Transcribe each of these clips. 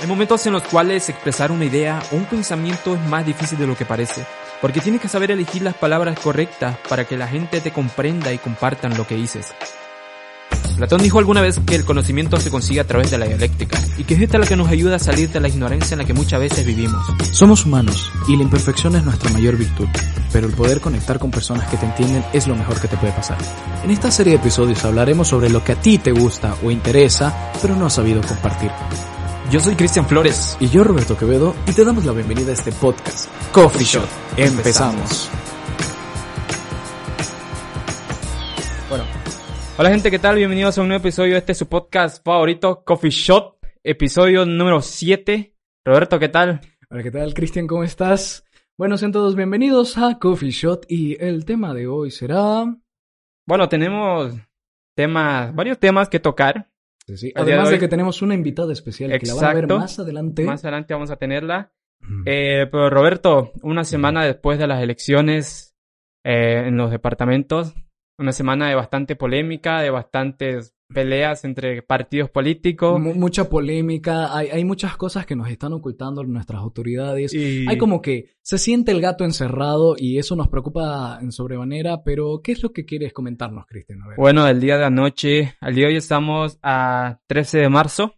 Hay momentos en los cuales expresar una idea o un pensamiento es más difícil de lo que parece, porque tienes que saber elegir las palabras correctas para que la gente te comprenda y compartan lo que dices. Platón dijo alguna vez que el conocimiento se consigue a través de la dialéctica, y que es esta la que nos ayuda a salir de la ignorancia en la que muchas veces vivimos. Somos humanos, y la imperfección es nuestra mayor virtud, pero el poder conectar con personas que te entienden es lo mejor que te puede pasar. En esta serie de episodios hablaremos sobre lo que a ti te gusta o interesa, pero no has sabido compartir. Yo soy Cristian Flores. Y yo Roberto Quevedo, y te damos la bienvenida a este podcast, Coffee Shot. Empezamos. Bueno, hola gente, ¿qué tal? Bienvenidos a un nuevo episodio de este su podcast favorito, Coffee Shot, episodio número 7. Roberto, ¿qué tal? Hola, ¿qué tal, Cristian? ¿Cómo estás? Bueno, sean todos bienvenidos a Coffee Shot y el tema de hoy será... Bueno, tenemos temas, varios temas que tocar. Sí, sí. Además de de, hoy- que tenemos una invitada especial que la van a ver Exacto. más adelante. Más adelante vamos a tenerla. Mm. Eh, pero Roberto, una semana después de las elecciones eh, en los departamentos, una semana de bastante polémica, de bastantes peleas entre partidos políticos. Mu- mucha polémica, hay, hay muchas cosas que nos están ocultando nuestras autoridades. Y Hay como que se siente el gato encerrado y eso nos preocupa en sobremanera, pero ¿qué es lo que quieres comentarnos, Cristian? Bueno, el día de anoche, al día de hoy estamos a 13 de marzo.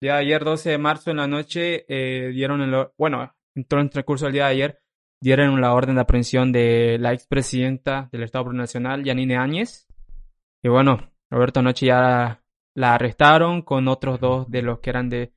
El día de ayer, 12 de marzo en la noche, eh, dieron el, bueno, entró en el transcurso del día de ayer, dieron la orden de aprehensión de la expresidenta del Estado Plurinacional, Yanine Áñez. Y bueno, Roberto anoche ya la, la arrestaron con otros dos de los que eran de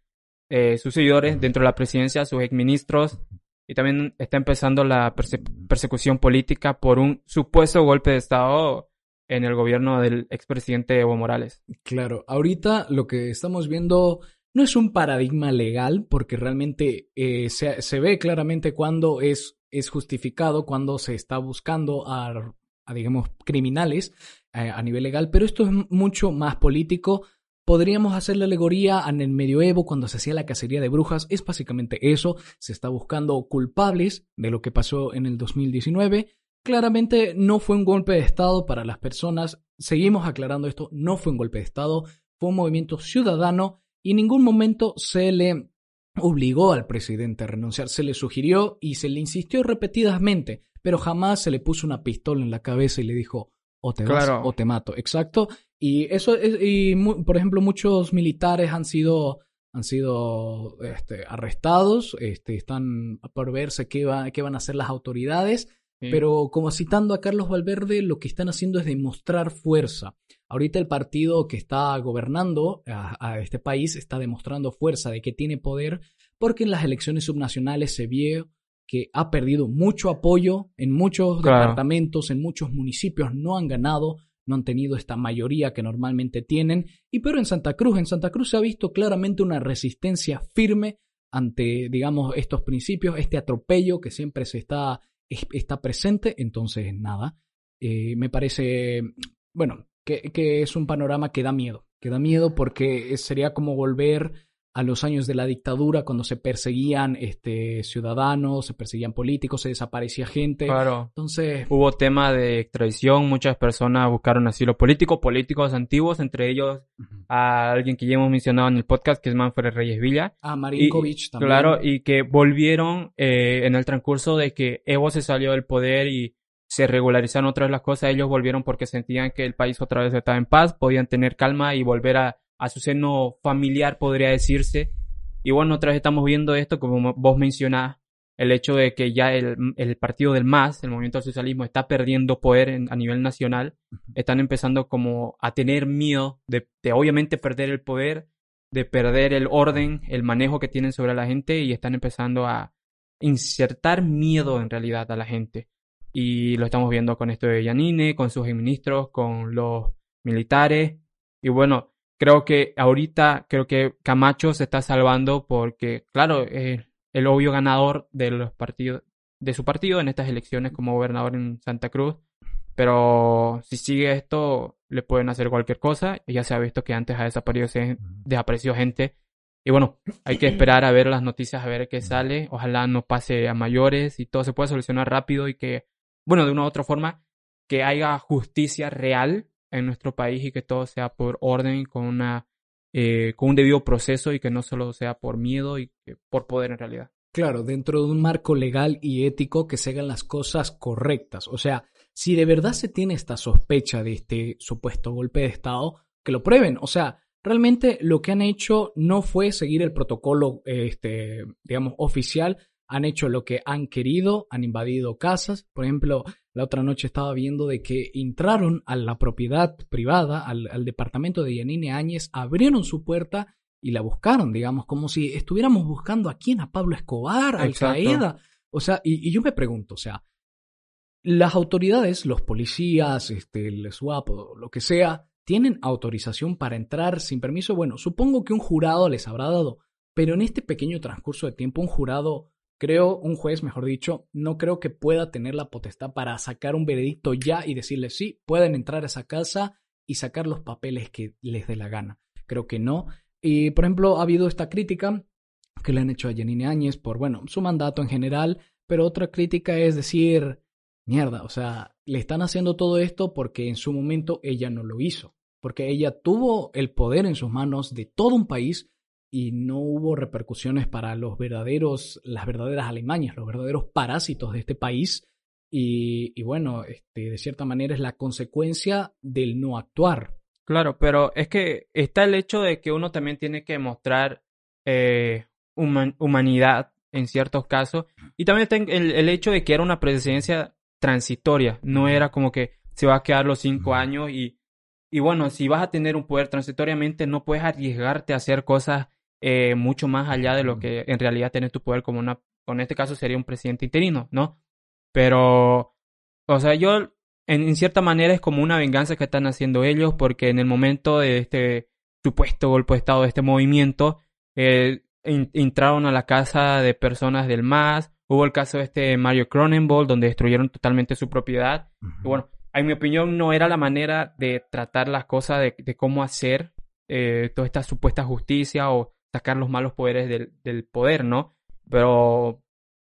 eh, sus seguidores dentro de la presidencia, sus exministros. Y también está empezando la perse- persecución política por un supuesto golpe de Estado en el gobierno del expresidente Evo Morales. Claro, ahorita lo que estamos viendo no es un paradigma legal, porque realmente eh, se, se ve claramente cuando es, es justificado, cuando se está buscando a, a, digamos, criminales eh, a nivel legal, pero esto es mucho más político. Podríamos hacer la alegoría en el medioevo cuando se hacía la cacería de brujas. Es básicamente eso. Se está buscando culpables de lo que pasó en el 2019. Claramente no fue un golpe de Estado para las personas. Seguimos aclarando esto. No fue un golpe de Estado. Fue un movimiento ciudadano y en ningún momento se le obligó al presidente a renunciar. Se le sugirió y se le insistió repetidamente, pero jamás se le puso una pistola en la cabeza y le dijo o te vas Claro. o te mato. Exacto. Y eso es, y por ejemplo, muchos militares han sido han sido este, arrestados, este, están por verse qué, va, qué van a hacer las autoridades, Sí. pero como citando a Carlos Valverde, lo que están haciendo es demostrar fuerza. Ahorita el partido que está gobernando a, a este país está demostrando fuerza de que tiene poder, porque en las elecciones subnacionales se vio que ha perdido mucho apoyo en muchos Claro. departamentos, en muchos municipios, no han ganado, no han tenido esta mayoría que normalmente tienen. Y pero en Santa Cruz, en Santa Cruz se ha visto claramente una resistencia firme ante, digamos, estos principios, este atropello que siempre se está, es- está presente. Entonces, nada, eh, me parece, bueno, que, que es un panorama que da miedo, que da miedo porque sería como volver a los años de la dictadura cuando se perseguían este, ciudadanos, se perseguían políticos, se desaparecía gente. Claro. Entonces, Hubo tema de extradición, muchas personas buscaron asilo político, políticos antiguos, entre ellos a alguien que ya hemos mencionado en el podcast, que es Manfred Reyes Villa. a Marinkovic también. Claro, y que volvieron eh, en el transcurso de que Evo se salió del poder y se regularizaron otra vez las cosas, ellos volvieron porque sentían que el país otra vez estaba en paz, podían tener calma y volver a, a su seno familiar, podría decirse. Y bueno, otra vez estamos viendo esto, como vos mencionás, el hecho de que ya el, el partido del MAS, el movimiento al socialismo, está perdiendo poder en- a nivel nacional, están empezando como a tener miedo de, de obviamente perder el poder, de perder el orden, el manejo que tienen sobre la gente y están empezando a insertar miedo en realidad a la gente. Y lo estamos viendo con esto de Yanine, con sus ministros, con los militares. Y bueno, creo que ahorita, creo que Camacho se está salvando porque, claro, es el obvio ganador de los partidos, de su partido en estas elecciones como gobernador en Santa Cruz. Pero si sigue esto, le pueden hacer cualquier cosa. Ya se ha visto que antes ha desaparecido, desaparecido gente. Y bueno, hay que esperar a ver las noticias, a ver qué sale. Ojalá no pase a mayores y todo se pueda solucionar rápido y que, bueno, de una u otra forma, que haya justicia real en nuestro país y que todo sea por orden, con una eh, con un debido proceso y que no solo sea por miedo y por poder en realidad. Claro, dentro de un marco legal y ético que se hagan las cosas correctas. O sea, si de verdad se tiene esta sospecha de este supuesto golpe de Estado, que lo prueben. O sea, realmente lo que han hecho no fue seguir el protocolo, este, digamos, oficial. Han hecho lo que han querido, han invadido casas. Por ejemplo, la otra noche estaba viendo de que entraron a la propiedad privada, al, departamento de Yanine Áñez, abrieron su puerta y la buscaron, digamos, como si estuviéramos buscando a quién, a Pablo Escobar, a Al Qaeda. O sea, y, yo me pregunto, o sea, las autoridades, los policías, este, el SWAP o lo que sea, ¿tienen autorización para entrar sin permiso? Bueno, supongo que un jurado les habrá dado, pero en este pequeño transcurso de tiempo, un jurado, creo, un juez, mejor dicho, no creo que pueda tener la potestad para sacar un veredicto ya y decirles sí, pueden entrar a esa casa y sacar los papeles que les dé la gana. Creo que no. Y, por ejemplo, ha habido esta crítica que le han hecho a Janine Áñez por, bueno, su mandato en general, pero otra crítica es decir, mierda, o sea, le están haciendo todo esto porque en su momento ella no lo hizo, porque ella tuvo el poder en sus manos de todo un país y no hubo repercusiones para los verdaderos, las verdaderas Alemanias, los verdaderos parásitos de este país. Y, y bueno, este, de cierta manera es la consecuencia del no actuar. Claro, pero es que está el hecho de que uno también tiene que mostrar eh, humanidad en ciertos casos y también está el, hecho de que era una presidencia transitoria, no era como que se va a quedar los cinco años y, y bueno, si vas a tener un poder transitoriamente no puedes arriesgarte a hacer cosas eh, mucho más allá de lo que en realidad tiene tu poder como una, en este caso sería un presidente interino, ¿no? Pero, o sea, yo en, cierta manera es como una venganza que están haciendo ellos porque en el momento de este supuesto golpe de Estado, de este movimiento, eh, entraron a la casa de personas del MAS, hubo el caso de este Mario Cronenberg donde destruyeron totalmente su propiedad. y bueno, en mi opinión no era la manera de tratar las cosas, de, cómo hacer eh, toda esta supuesta justicia o sacar los malos poderes del, del poder, ¿no? Pero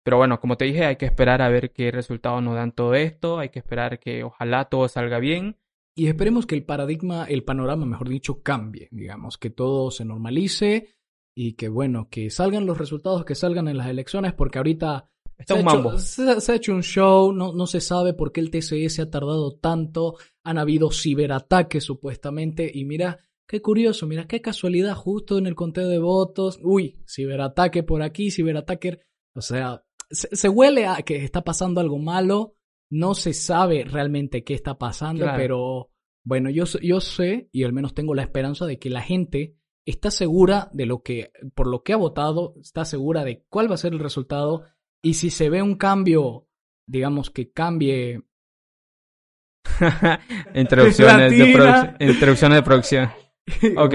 pero bueno, como te dije, hay que esperar a ver qué resultados nos dan todo esto, hay que esperar que ojalá todo salga bien. Y esperemos que el paradigma, el panorama, mejor dicho, cambie, digamos, que todo se normalice y que bueno, que salgan los resultados que salgan en las elecciones, porque ahorita Está se, un ha mambo. Hecho, se, ha hecho un show, no, no se sabe por qué el TCE se ha tardado tanto, han habido ciberataques supuestamente, y mira, qué curioso, mira, qué casualidad, justo en el conteo de votos, uy, ciberataque por aquí, ciberataque, o sea, se, huele a que está pasando algo malo, no se sabe realmente qué está pasando, pero bueno, yo, yo sé y al menos tengo la esperanza de que la gente está segura de lo que, por lo que ha votado, está segura de cuál va a ser el resultado. Y si se ve un cambio, digamos que cambie. introducciones, de introducciones de producción. Ok.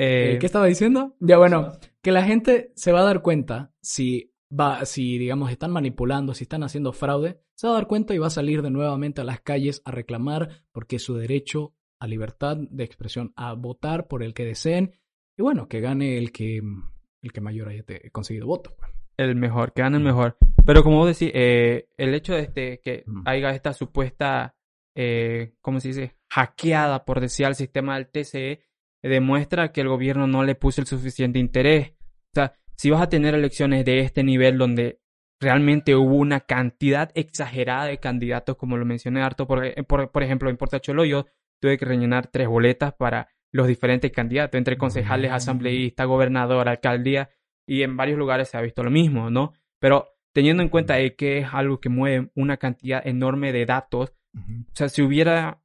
Eh, ¿Qué estaba diciendo? Ya bueno, que la gente se va a dar cuenta si va, si digamos están manipulando, si están haciendo fraude, se va a dar cuenta y va a salir de nuevamente a las calles a reclamar porque su derecho a libertad de expresión, a votar por el que deseen y bueno, que gane el que, el que mayor haya conseguido votos. Pues. El mejor, que gane el mejor. Pero como vos decís, eh, el hecho de este, que haya esta supuesta, eh, ¿cómo se dice? Hackeada, por decir, al sistema del TCE, demuestra que el gobierno no le puso el suficiente interés. O sea, si vas a tener elecciones de este nivel donde realmente hubo una cantidad exagerada de candidatos, como lo mencioné harto, por, eh, por, ejemplo, en Portacholo yo tuve que rellenar tres boletas para los diferentes candidatos, entre concejales, asambleístas, gobernador, alcaldía, y en varios lugares se ha visto lo mismo, ¿no? Pero teniendo en cuenta que es algo que mueve una cantidad enorme de datos, o sea, si hubiera,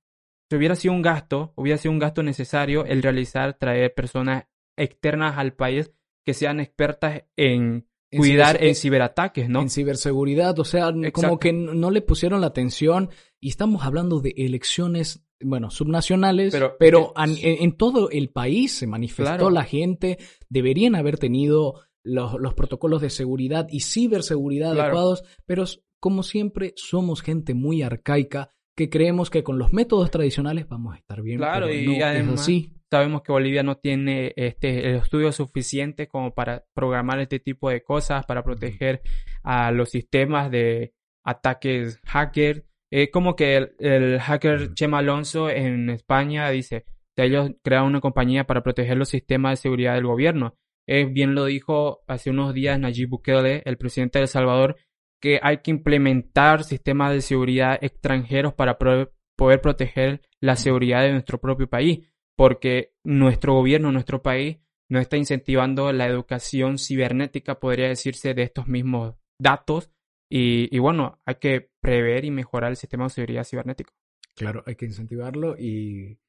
si hubiera sido un gasto, hubiera sido un gasto necesario el realizar, traer personas externas al país que sean expertas en cuidar en, ciberataques, ¿no? En ciberseguridad, o sea, como que no le pusieron la atención y estamos hablando de elecciones, bueno, subnacionales, pero, en, todo el país se manifestó la gente, deberían haber tenido los, los, protocolos de seguridad y ciberseguridad adecuados, pero como siempre somos gente muy arcaica que creemos que con los métodos tradicionales vamos a estar bien. Claro, y además, Sabemos que Bolivia no tiene este, el estudio suficiente como para programar este tipo de cosas, para proteger a los sistemas de ataques hacker. como que el, hacker Chema Alonso en España dice, ellos crearon una compañía para proteger los sistemas de seguridad del gobierno. Eh, bien lo dijo hace unos días Nayib Bukele, el presidente de El Salvador, que hay que implementar sistemas de seguridad extranjeros para poder proteger la seguridad de nuestro propio país, porque nuestro gobierno, nuestro país, no está incentivando la educación cibernética, podría decirse, de estos mismos datos. Y, bueno, hay que prever y mejorar el sistema de seguridad cibernético. Claro, hay que incentivarlo y,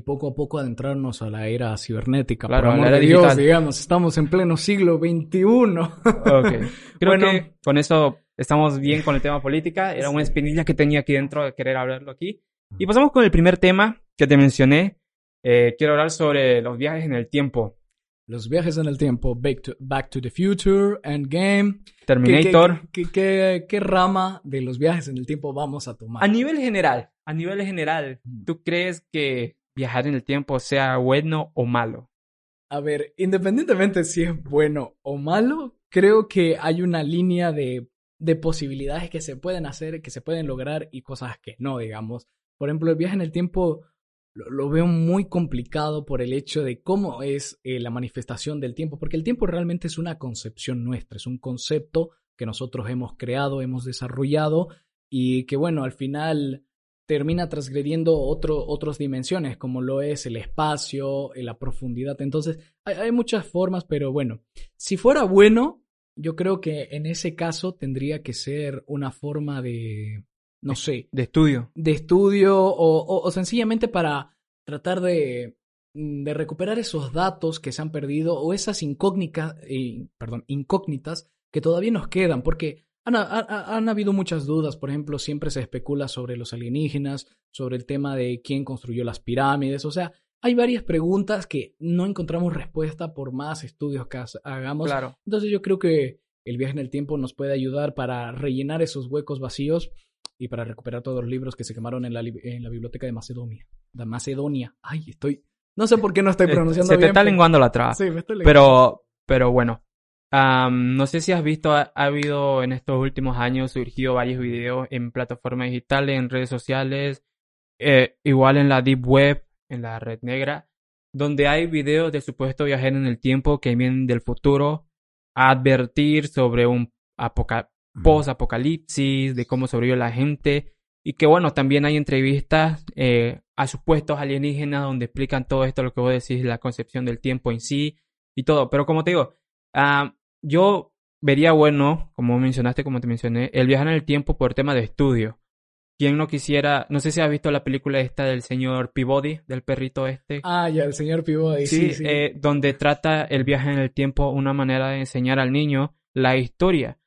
poco a poco adentrarnos a la era cibernética. Claro, Por la era Dios, digamos, estamos en pleno siglo XXI. ok. Creo que con eso estamos bien con el tema política. Era una espinilla que tenía aquí dentro de querer hablarlo aquí. Y pasamos con el primer tema que te mencioné. Eh, quiero hablar sobre los viajes en el tiempo. Los viajes en el tiempo, Back to, Back to the Future, Endgame. Terminator. ¿Qué, qué, rama de los viajes en el tiempo vamos a tomar? A nivel general, a nivel general, mm. ¿tú crees que viajar en el tiempo sea bueno o malo? A ver, independientemente si es bueno o malo, creo que hay una línea de, de posibilidades que se pueden hacer, que se pueden lograr y cosas que no, digamos. Por ejemplo, el viaje en el tiempo lo, veo muy complicado por el hecho de cómo es eh, la manifestación del tiempo, porque el tiempo realmente es una concepción nuestra, es un concepto que nosotros hemos creado, hemos desarrollado y que bueno, al final termina transgrediendo otro, otras dimensiones, como lo es el espacio, eh, la profundidad. Entonces, hay, hay muchas formas, pero bueno, si fuera bueno, yo creo que en ese caso tendría que ser una forma de, no sé. De estudio. De estudio o, sencillamente para tratar de, mm, de, recuperar esos datos que se han perdido o esas incógnitas, eh, perdón, incógnitas que todavía nos quedan, porque han, han, habido muchas dudas, por ejemplo, siempre se especula sobre los alienígenas, sobre el tema de quién construyó las pirámides, o sea, hay varias preguntas que no encontramos respuesta por más estudios que hagamos. Claro. Entonces yo creo que el viaje en el tiempo nos puede ayudar para rellenar esos huecos vacíos y para recuperar todos los libros que se quemaron en la, en la biblioteca de Macedonia. De Macedonia. Ay, estoy... No sé por qué no estoy eh, pronunciando bien. Se te está lenguando la traba. Sí, me estoy Pero, pero bueno. No sé si has visto, ha, habido en estos últimos años surgido varios videos en plataformas digitales, en redes sociales, eh, igual en la Deep Web, en la red negra, donde hay videos de supuesto viajero en el tiempo que vienen del futuro a advertir sobre un apocalipsis post-apocalipsis, de cómo sobrevivió la gente. Y que bueno, también hay entrevistas eh, a supuestos alienígenas donde explican todo esto, lo que vos decís, la concepción del tiempo en sí y todo. Pero como te digo, ah, yo vería bueno, como mencionaste, como te mencioné, el viajar en el tiempo por tema de estudio. Quien no quisiera, no sé si has visto la película esta del señor Peabody, del perrito este. Ah, ya, el señor Peabody, sí. sí, eh, donde trata el viaje en el tiempo una manera de enseñar al niño la historia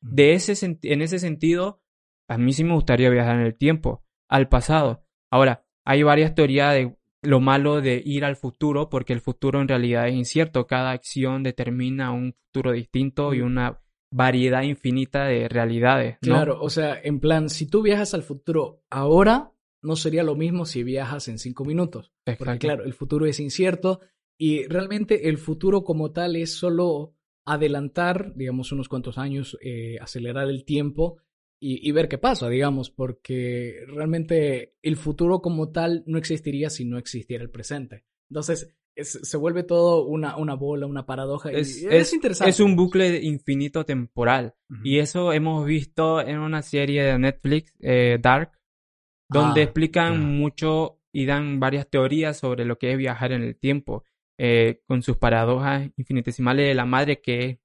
de ese en ese sentido, a mí sí me gustaría viajar en el tiempo, al pasado. Ahora, hay varias teorías de lo malo de ir al futuro, porque el futuro en realidad es incierto. Cada acción determina un futuro distinto y una variedad infinita de realidades. Claro, o sea, en plan, si tú viajas al futuro ahora, no sería lo mismo si viajas en cinco minutos. Porque claro, el futuro es incierto y realmente el futuro como tal es solo adelantar, digamos, unos cuantos años, eh, acelerar el tiempo y, ver qué pasa, digamos, porque realmente el futuro como tal no existiría si no existiera el presente. Entonces, se vuelve todo una, una bola, una paradoja. Es, es, interesante. Es un bucle infinito temporal. Y eso hemos visto en una serie de Netflix, eh, Dark, donde ah, explican mucho y dan varias teorías sobre lo que es viajar en el tiempo. Eh, con sus paradojas infinitesimales de la madre que es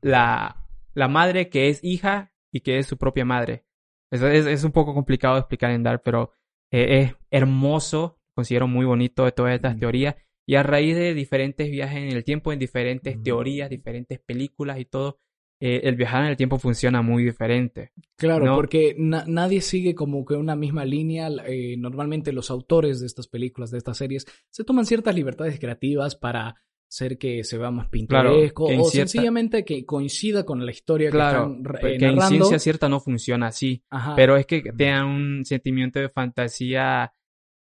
la, la madre que es hija y que es su propia madre. Es, es, un poco complicado de explicar en Dark, pero eh, es hermoso, considero muy bonito de todas estas teorías. Y a raíz de diferentes viajes en el tiempo, en diferentes teorías, diferentes películas y todo, eh, el viajar en el tiempo funciona muy diferente. Claro, porque nadie sigue como que una misma línea. Eh, normalmente los autores de estas películas, de estas series, se toman ciertas libertades creativas para hacer que se vea más pintoresco o sencillamente que coincida con la historia que están eh, que en ciencia cierta no funciona así, pero es que tengan un sentimiento de fantasía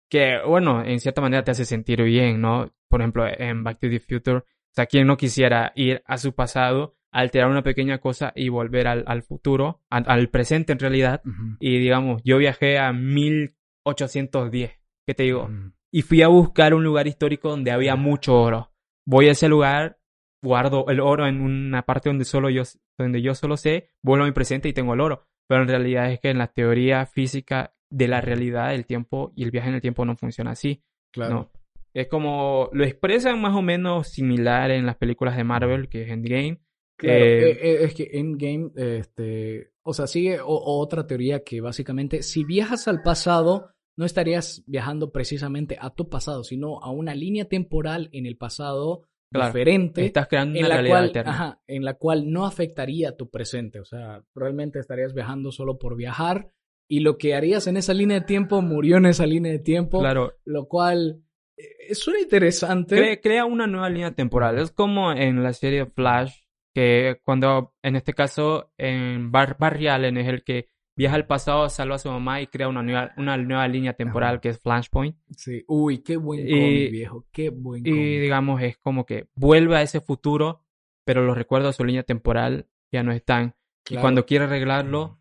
que, bueno, en cierta manera te hace sentir bien, ¿no? Por ejemplo, en Back to the Future, o sea, quien no quisiera ir a su pasado alterar una pequeña cosa y volver al, al futuro, al, presente en realidad. Y digamos, yo viajé a 1810. ¿Qué te digo? y fui a buscar un lugar histórico donde había mucho oro. Voy a ese lugar, guardo el oro en una parte donde solo yo, donde yo solo sé, vuelvo a mi presente y tengo el oro. Pero en realidad es que en la teoría física de la realidad el tiempo y el viaje en el tiempo no funciona así. Claro. Es como lo expresan más o menos similar en las películas de Marvel, que es Endgame. Claro, eh, eh, es que Endgame, este, o sea, sigue otra teoría que básicamente si viajas al pasado, no estarías viajando precisamente a tu pasado, sino a una línea temporal en el pasado diferente. Estás creando una realidad cual, alterna. Ajá, en la cual no afectaría tu presente. O sea, realmente estarías viajando solo por viajar y lo que harías en esa línea de tiempo murió en esa línea de tiempo. Claro. Lo cual eh, suena interesante. crea una nueva línea temporal. Es como en la serie Flash, que cuando, en este caso, en Bar Barry Allen es el que viaja al pasado, salva a su mamá y crea una nueva, una nueva línea temporal que es Flashpoint. Sí, uy, qué buen cómic, viejo, qué buen cómic. Y digamos, es como que vuelve a ese futuro, pero los recuerdos de su línea temporal ya no están. Y cuando quiere arreglarlo,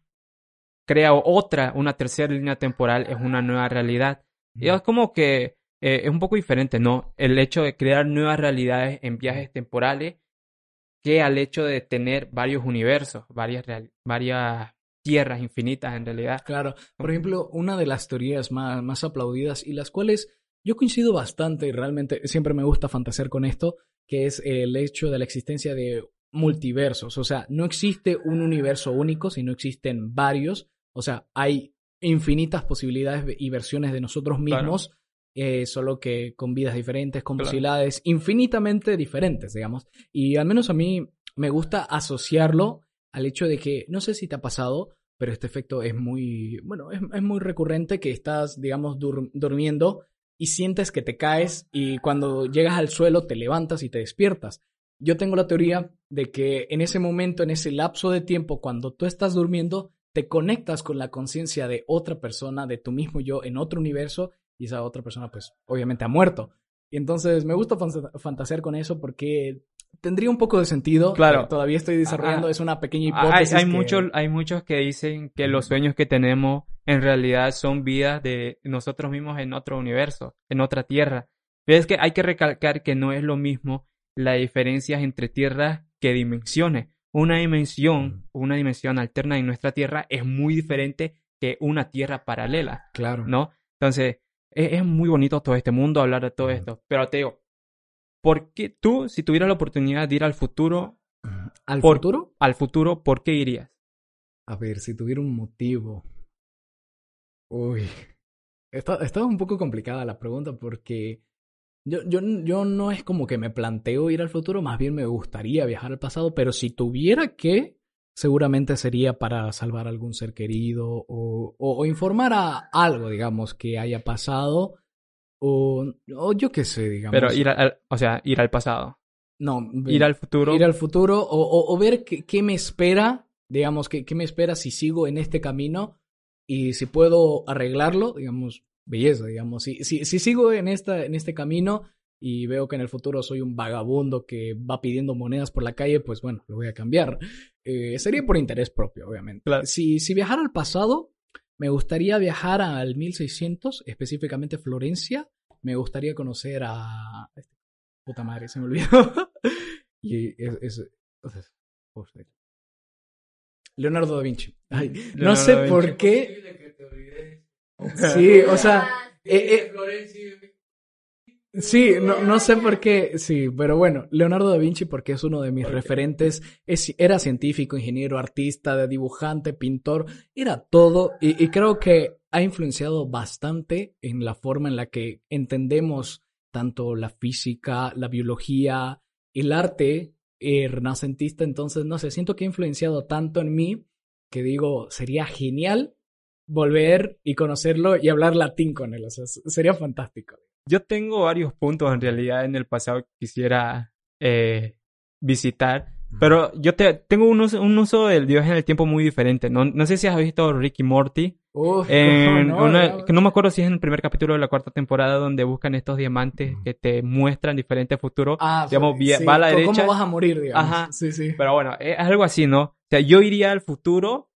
crea otra, una tercera línea temporal, es una nueva realidad. Y es como que eh, es un poco diferente, ¿no? El hecho de crear nuevas realidades en viajes temporales que al hecho de tener varios universos, varias, varias tierras infinitas en realidad. Claro, por ejemplo, una de las teorías más, más aplaudidas y las cuales yo coincido bastante y realmente siempre me gusta fantasear con esto, que es el hecho de la existencia de multiversos. O sea, no existe un universo único, sino existen varios. O sea, hay infinitas posibilidades y versiones de nosotros mismos, eh, solo que con vidas diferentes, con posibilidades infinitamente diferentes, digamos. Y al menos a mí me gusta asociarlo al hecho de que, no sé si te ha pasado, pero este efecto es muy, bueno, es, muy recurrente que estás, digamos, durmiendo y sientes que te caes y cuando llegas al suelo te levantas y te despiertas. Yo tengo la teoría de que en ese momento, en ese lapso de tiempo, cuando tú estás durmiendo, te conectas con la conciencia de otra persona, de tu mismo yo, en otro universo, y esa otra persona, pues, obviamente ha muerto. Y entonces me gusta fantasear con eso porque tendría un poco de sentido. Claro. Todavía estoy desarrollando, es una pequeña hipótesis. Hay, muchos, hay muchos que dicen que los sueños que tenemos en realidad son vidas de nosotros mismos en otro universo, en otra tierra. Pero es que hay que recalcar que no es lo mismo la diferencia entre tierras que dimensiones. Una dimensión, una dimensión alterna en nuestra tierra es muy diferente que una tierra paralela. Claro. ¿No? Entonces, es, es muy bonito todo este mundo, hablar de todo esto. Pero te digo, ¿Por qué tú, si tuvieras la oportunidad de ir al futuro... ¿Al futuro? Al futuro, ¿por qué irías? A ver, si tuviera un motivo... Uy. Está, está un poco complicada la pregunta porque yo, yo, yo no es como que me planteo ir al futuro, más bien me gustaría viajar al pasado, pero si tuviera que, seguramente sería para salvar a algún ser querido o, o informar a algo, digamos, que haya pasado o, o yo qué sé, digamos. Pero ir al, o sea, ir al pasado. No. Ir al futuro. Ir al futuro o, o, ver qué, qué, me espera, digamos, qué, qué me espera si sigo en este camino y si puedo arreglarlo, digamos, belleza, digamos. Si, si, si sigo en, esta, en este camino y veo que en el futuro soy un vagabundo que va pidiendo monedas por la calle, pues bueno, lo voy a cambiar. Eh, sería por interés propio, obviamente. Si, si viajara al pasado, me gustaría viajar al 1600, específicamente Florencia. Me gustaría conocer a... Este, puta madre, se me olvidó. y es... Leonardo da Vinci. no sé por qué. Sí, o sea... Eh, eh, Sí, no, no sé por qué, sí, pero bueno, Leonardo da Vinci porque es uno de mis referentes, es, era científico, ingeniero, artista, dibujante, pintor, era todo y, creo que ha influenciado bastante en la forma en la que entendemos tanto la física, la biología, el arte eh, renacentista, entonces, no sé, siento que ha influenciado tanto en mí que digo, sería genial volver y conocerlo y hablar latín con él, o sea, sería fantástico. Yo tengo varios puntos en realidad en el pasado que quisiera eh, visitar. Pero yo te, tengo un uso, un uso del Dios en el tiempo muy diferente. No, no sé si has visto Ricky Morty. no, que no me acuerdo si es en el primer capítulo de la cuarta temporada donde buscan estos diamantes que te muestran diferentes futuros. Ah, digamos, va a la derecha. ¿Cómo vas a morir, digamos? Ajá. Sí, sí. Pero bueno, es algo así, ¿no? O sea, yo iría al futuro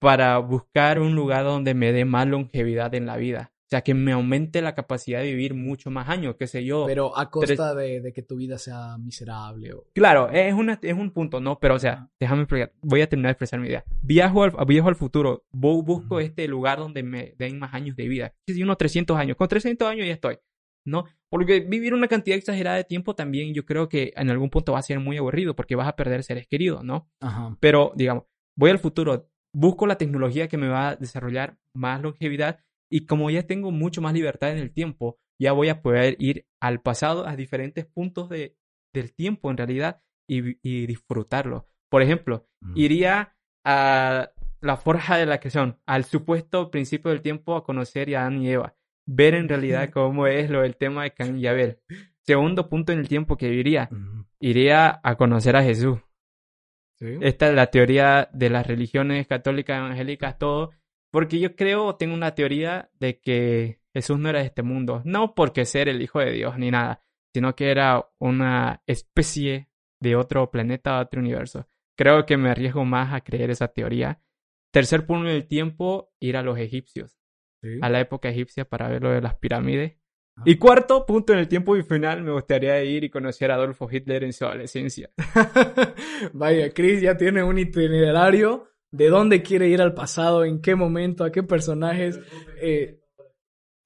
para buscar un lugar donde me dé más longevidad en la vida. Sea, que me aumente la capacidad de vivir mucho más años, qué sé yo. Pero a costa de, de, que tu vida sea miserable. O... Claro, es, una, es un punto, ¿no? Pero, o sea, déjame explicar, voy a terminar de expresar mi idea. Viajo al, viajo al futuro, busco este lugar donde me den más años de vida. Si unos 300 años, con 300 años ya estoy, ¿no? Porque vivir una cantidad exagerada de tiempo también yo creo que en algún punto va a ser muy aburrido porque vas a perder seres queridos, ¿no? Ajá. Pero, digamos, voy al futuro, busco la tecnología que me va a desarrollar más longevidad y como ya tengo mucho más libertad en el tiempo, ya voy a poder ir al pasado a diferentes puntos de, del tiempo en realidad y, y disfrutarlo. Por ejemplo, iría a la forja de la creación, al supuesto principio del tiempo a conocer a Adán y Eva, ver en realidad cómo es lo del tema de Cain y Abel. Segundo punto en el tiempo que iría, iría a conocer a Jesús. Esta es la teoría de las religiones católicas, evangélicas, todo, porque yo creo, tengo una teoría de que Jesús no era de este mundo, no porque ser el Hijo de Dios ni nada, sino que era una especie de otro planeta, otro universo. Creo que me arriesgo más a creer esa teoría. Tercer punto del tiempo, ir a los egipcios, a la época egipcia para ver lo de las pirámides. Ah. Y cuarto punto en el tiempo y final, me gustaría ir y conocer a Adolfo Hitler en su adolescencia. Vaya, Chris ya tiene un itinerario de dónde quiere ir al pasado, en qué momento, a qué personajes. Eh,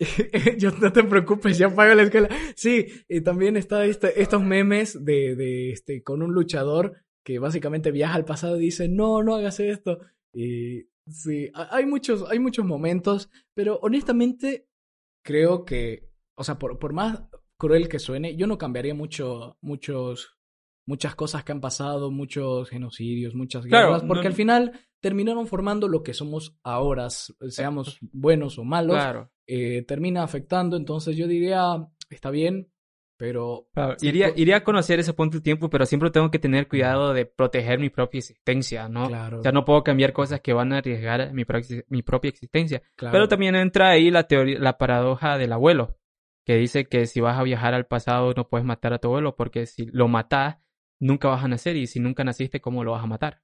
yo no te preocupes, ya paga la escuela. Sí, y también está este, estos memes de, de este con un luchador que básicamente viaja al pasado y dice, no, no hagas esto. Y sí, hay muchos, hay muchos momentos, pero honestamente creo que, o sea, por, por más cruel que suene, yo no cambiaría mucho, muchos, muchas cosas que han pasado, muchos genocidios, muchas guerras, porque al final terminaron formando lo que somos ahora, seamos buenos o malos, eh, termina afectando, entonces yo diría, está bien, pero... iría, iría a conocer ese punto de tiempo, pero siempre tengo que tener cuidado de proteger mi propia existencia, ¿no? Claro. O sea, no puedo cambiar cosas que van a arriesgar mi, mi propia existencia. Pero también entra ahí la teoría, la paradoja del abuelo, que dice que si vas a viajar al pasado no puedes matar a tu abuelo, porque si lo matas, nunca vas a nacer, y si nunca naciste, ¿cómo lo vas a matar?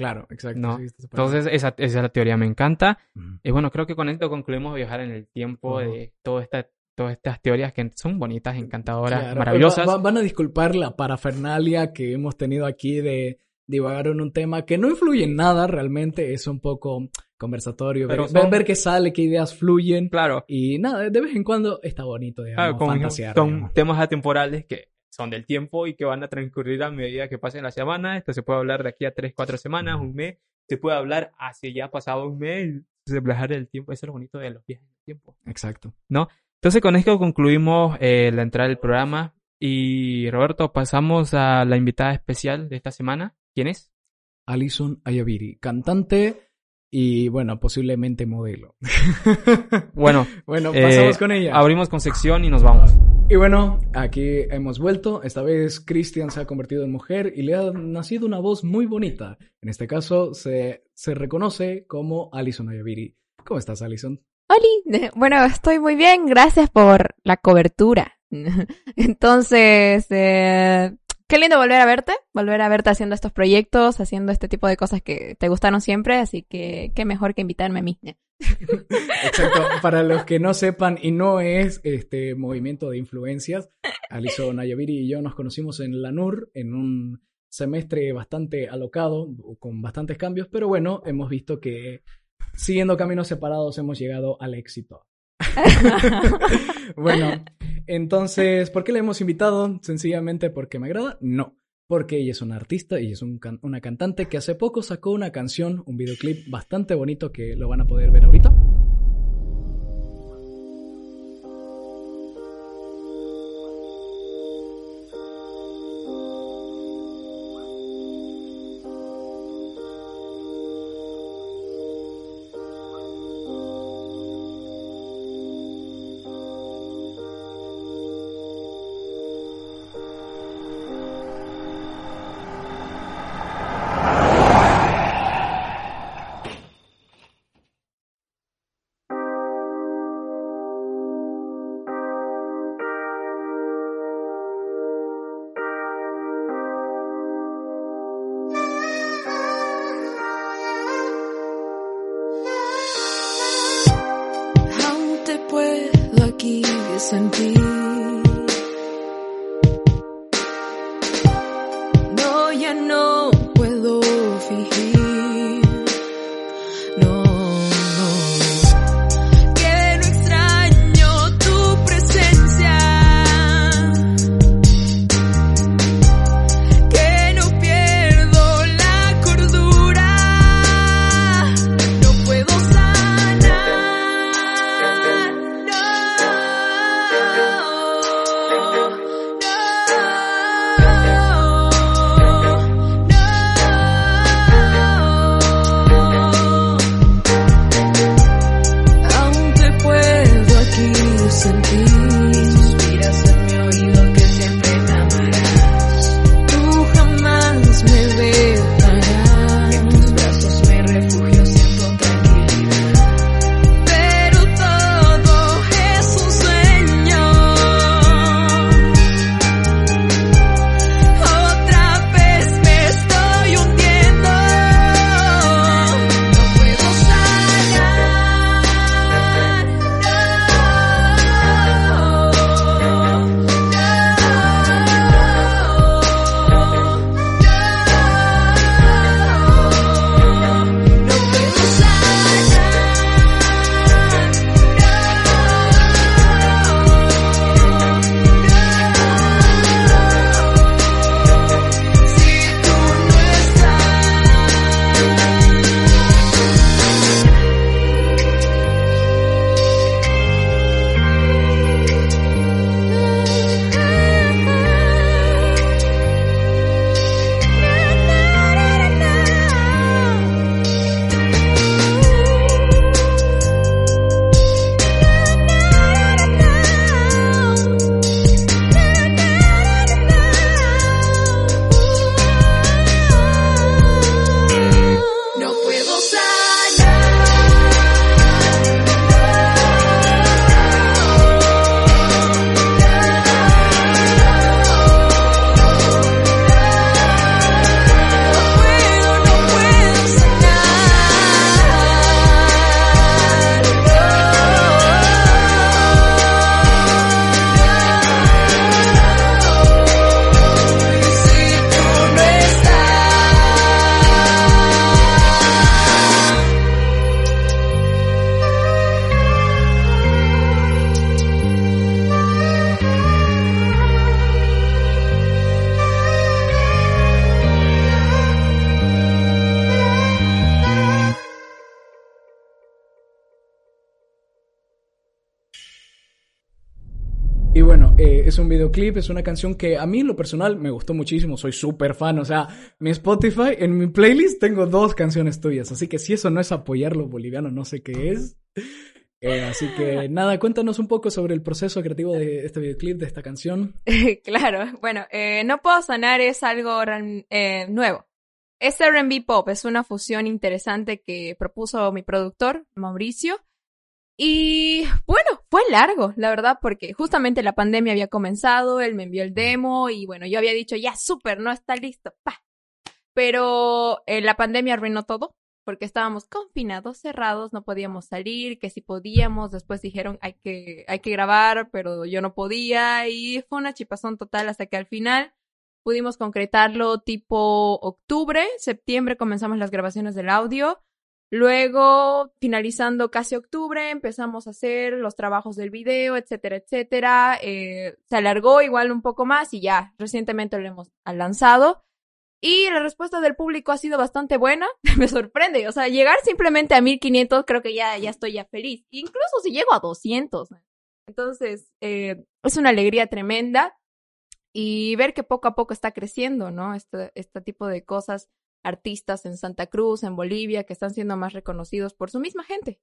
Claro, exacto. ¿no? Entonces, esa, esa, es la teoría, me encanta. Y bueno, creo que con esto concluimos viajar en el tiempo de todas estas todas estas teorías que son bonitas, encantadoras, maravillosas. van a disculpar la parafernalia que hemos tenido aquí de divagar en un tema que no influye en nada realmente, es un poco conversatorio, ver, ver, qué sale, qué ideas fluyen. Claro. Y nada, de vez en cuando está bonito, digamos, fantasear. Son temas atemporales que son del tiempo y que van a transcurrir a medida que pasen las semanas. Esto se puede hablar de aquí a tres, cuatro semanas, un mes. Se puede hablar hacia ya pasado un mes, viajar el tiempo. Eso es lo bonito de los viajes del tiempo. Exacto. ¿No? Entonces con esto concluimos eh, la entrada del programa. Y Roberto, pasamos a la invitada especial de esta semana. ¿Quién es? Alison Ayaviri, cantante y bueno, posiblemente modelo. bueno, bueno, pasamos eh, con ella. Abrimos con sección y nos vamos. Y bueno, aquí hemos vuelto. Esta vez Christian se ha convertido en mujer y le ha nacido una voz muy bonita. En este caso se, se reconoce como Alison Ayaviri. ¿Cómo estás, Alison? Hola, bueno, estoy muy bien. Gracias por la cobertura. Entonces, eh, Qué lindo volver a verte, volver a verte haciendo estos proyectos, haciendo este tipo de cosas que te gustaron siempre, así que qué mejor que invitarme a mí. Exacto, para los que no sepan y no es este movimiento de influencias, Alison Ayaviri y yo nos conocimos en la NUR en un semestre bastante alocado, con bastantes cambios, pero bueno, hemos visto que siguiendo caminos separados hemos llegado al éxito. bueno, entonces, ¿por qué la hemos invitado? Sencillamente porque me agrada. No, porque ella es una artista y es una cantante que hace poco sacó una canción, un videoclip bastante bonito que lo van a poder ver ahorita. Un videoclip, es una canción que a mí en lo personal me gustó muchísimo, soy súper fan, o sea, mi Spotify, en mi playlist tengo dos canciones tuyas, así que si eso no es apoyar lo boliviano, no sé qué es. Eh, así que nada, cuéntanos un poco sobre el proceso creativo de este videoclip, de esta canción. claro, bueno, eh, No Puedo Sanar es algo eh, nuevo. Es R&B Pop, es una fusión interesante que propuso mi productor, Mauricio. Y bueno, fue largo, la verdad, porque justamente la pandemia había comenzado, él me envió el demo y bueno, yo había dicho, ya, súper, no está listo, pa. Pero eh, la pandemia arruinó todo, porque estábamos confinados, cerrados, no podíamos salir, que si podíamos, después dijeron hay que, hay que grabar, pero yo no podía y fue una chipazón total hasta que al final pudimos concretarlo tipo octubre, septiembre comenzamos las grabaciones del audio, luego finalizando casi octubre empezamos a hacer los trabajos del video, etcétera, etcétera, eh, se alargó igual un poco más y ya recientemente lo hemos lanzado. Y la respuesta del público ha sido bastante buena. Me sorprende. O sea, llegar simplemente a 1500 creo que ya, ya estoy ya feliz. Incluso si llego a 200. Entonces, eh, es una alegría tremenda. Y ver que poco a poco está creciendo, ¿no? Este, este tipo de cosas. Artistas en Santa Cruz, en Bolivia, que están siendo más reconocidos por su misma gente.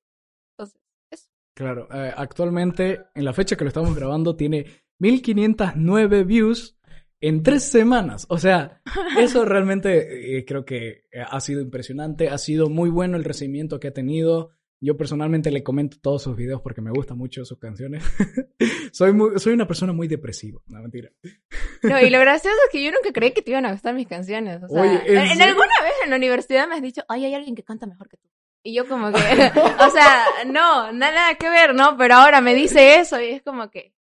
Entonces, eso. Claro, eh, actualmente, en la fecha que lo estamos grabando, tiene 1509 views en tres semanas. O sea, eso realmente eh, creo que eh, ha sido impresionante. Ha sido muy bueno el recibimiento que ha tenido. Yo personalmente le comento todos sus videos porque me gustan mucho sus canciones. soy, muy, soy una persona muy depresiva. No, mentira. No, y lo gracioso es que yo nunca creí que te iban a gustar mis canciones. O sea, Oye, ¿en en, alguna vez en la universidad me has dicho, ay, hay alguien que canta mejor que tú. Y yo como que, o sea, no, nada que ver, ¿no? Pero ahora me dice eso y es como que,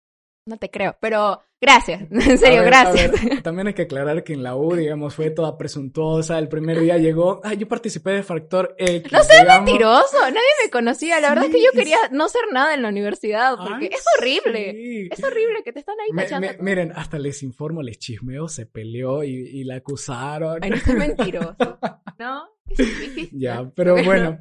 no te creo, pero gracias, en serio, ver, gracias. ver, también hay que aclarar que en la U, digamos, fue toda presuntuosa. El primer día llegó, ay, yo participé de Factor X. No seas. Mentiroso, nadie me conocía. La verdad es que yo quería no ser nada en la universidad, porque Ay, es horrible. sí. Es horrible que te están ahí Me- tachando. me- miren, hasta les informo, les chismeo, se peleó y, y la acusaron. Ay, no seas mentiroso. ¿No? Es. Ya, pero bueno,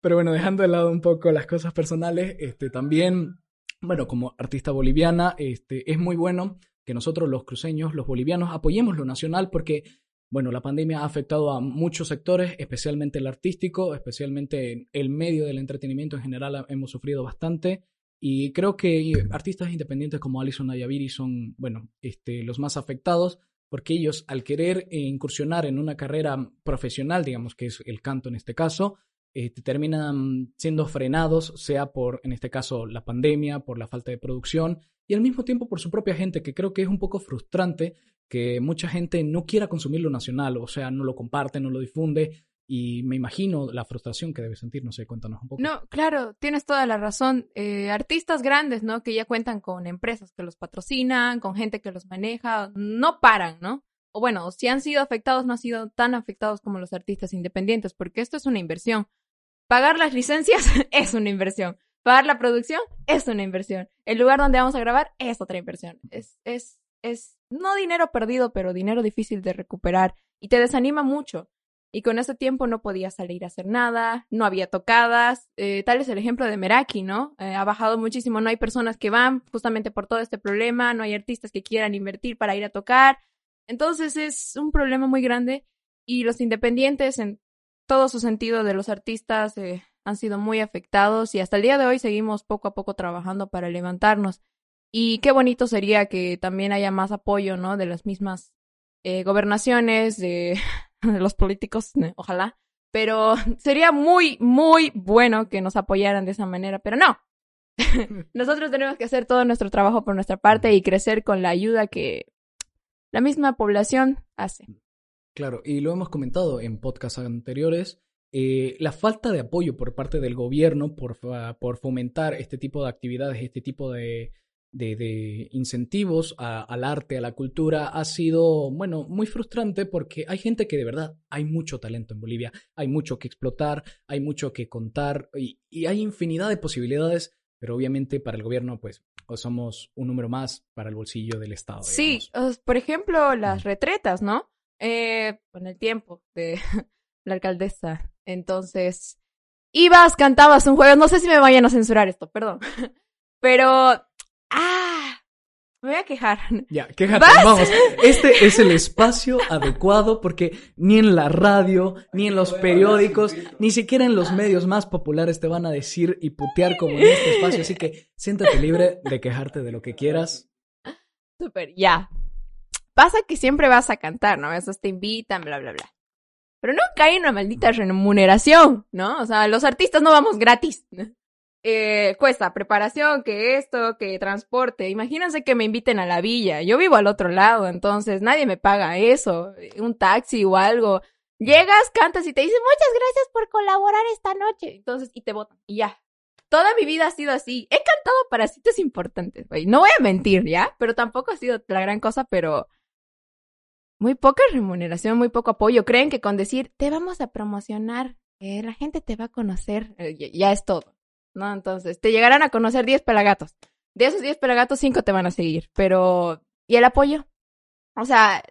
pero bueno, dejando de lado un poco las cosas personales, este también, bueno, como artista boliviana, este es muy bueno que nosotros los cruceños, los bolivianos, apoyemos lo nacional porque, bueno, la pandemia ha afectado a muchos sectores, especialmente el artístico, especialmente en el medio del entretenimiento en general hemos sufrido bastante. Y creo que artistas independientes como Alison Ayaviri son, bueno, este, los más afectados porque ellos al querer incursionar en una carrera profesional, digamos que es el canto en este caso, eh, te terminan siendo frenados, sea por, en este caso, la pandemia, por la falta de producción y al mismo tiempo por su propia gente, que creo que es un poco frustrante que mucha gente no quiera consumir lo nacional, o sea, no lo comparte, no lo difunde y me imagino la frustración que debe sentir, no sé, cuéntanos un poco. No, claro, tienes toda la razón. Eh, artistas grandes, ¿no? Que ya cuentan con empresas que los patrocinan, con gente que los maneja, no paran, ¿no? O bueno, si han sido afectados, no han sido tan afectados como los artistas independientes, porque esto es una inversión. Pagar las licencias es una inversión. Pagar la producción es una inversión. El lugar donde vamos a grabar es otra inversión. Es, es, es no dinero perdido, pero dinero difícil de recuperar y te desanima mucho. Y con ese tiempo no podía salir a hacer nada, no había tocadas. eh, tal es el ejemplo de Meraki, ¿no? Eh, ha bajado muchísimo, no hay personas que van justamente por todo este problema, no hay artistas que quieran invertir para ir a tocar. Entonces es un problema muy grande y los independientes en todo su sentido de los artistas eh, han sido muy afectados y hasta el día de hoy seguimos poco a poco trabajando para levantarnos. Y qué bonito sería que también haya más apoyo, ¿no? De las mismas eh, gobernaciones, de de los políticos, ojalá. Pero sería muy, muy bueno que nos apoyaran de esa manera, pero no. Nosotros tenemos que hacer todo nuestro trabajo por nuestra parte y crecer con la ayuda que la misma población hace. Claro, y lo hemos comentado en podcasts anteriores, eh, la falta de apoyo por parte del gobierno por, por fomentar este tipo de actividades, este tipo de, de, de incentivos a- al arte, a la cultura, ha sido, bueno, muy frustrante porque hay gente que de verdad, hay mucho talento en Bolivia, hay mucho que explotar, hay mucho que contar y, y hay infinidad de posibilidades, pero obviamente para el gobierno, pues, o somos un número más para el bolsillo del Estado. Sí, digamos. por ejemplo, las retretas, ¿no? Eh, con el tiempo de la alcaldesa. Entonces, ibas, cantabas un jueves, no sé si me vayan a censurar esto, perdón. Pero, ah, me voy a quejar. Ya, quéjate, ¿Vas? vamos. Este es el espacio adecuado porque ni en la radio, ni en los periódicos, ni siquiera en los medios más populares te van a decir y putear como en este espacio. Así que siéntate libre de quejarte de lo que quieras. Súper, ya. Pasa que siempre vas a cantar, ¿no? Veces te invitan, bla, bla, bla. Pero nunca hay una maldita remuneración, ¿no? O sea, los artistas no vamos gratis. Eh, cuesta preparación, que esto, que transporte. Imagínense que me inviten a la villa. Yo vivo al otro lado, entonces nadie me paga eso. Un taxi o algo. Llegas, cantas y te dicen muchas gracias por colaborar esta noche. Entonces, y te votan. Y ya. Toda mi vida ha sido así. He cantado para sitios importantes, güey. No voy a mentir, ¿ya? Pero tampoco ha sido la gran cosa, pero muy poca remuneración, muy poco apoyo. Creen que con decir, te vamos a promocionar, eh, la gente te va a conocer, eh, ya, es todo, ¿no? Entonces, te llegarán a conocer 10 pelagatos. De esos 10 pelagatos, 5 te van a seguir. Pero, ¿y el apoyo? O sea,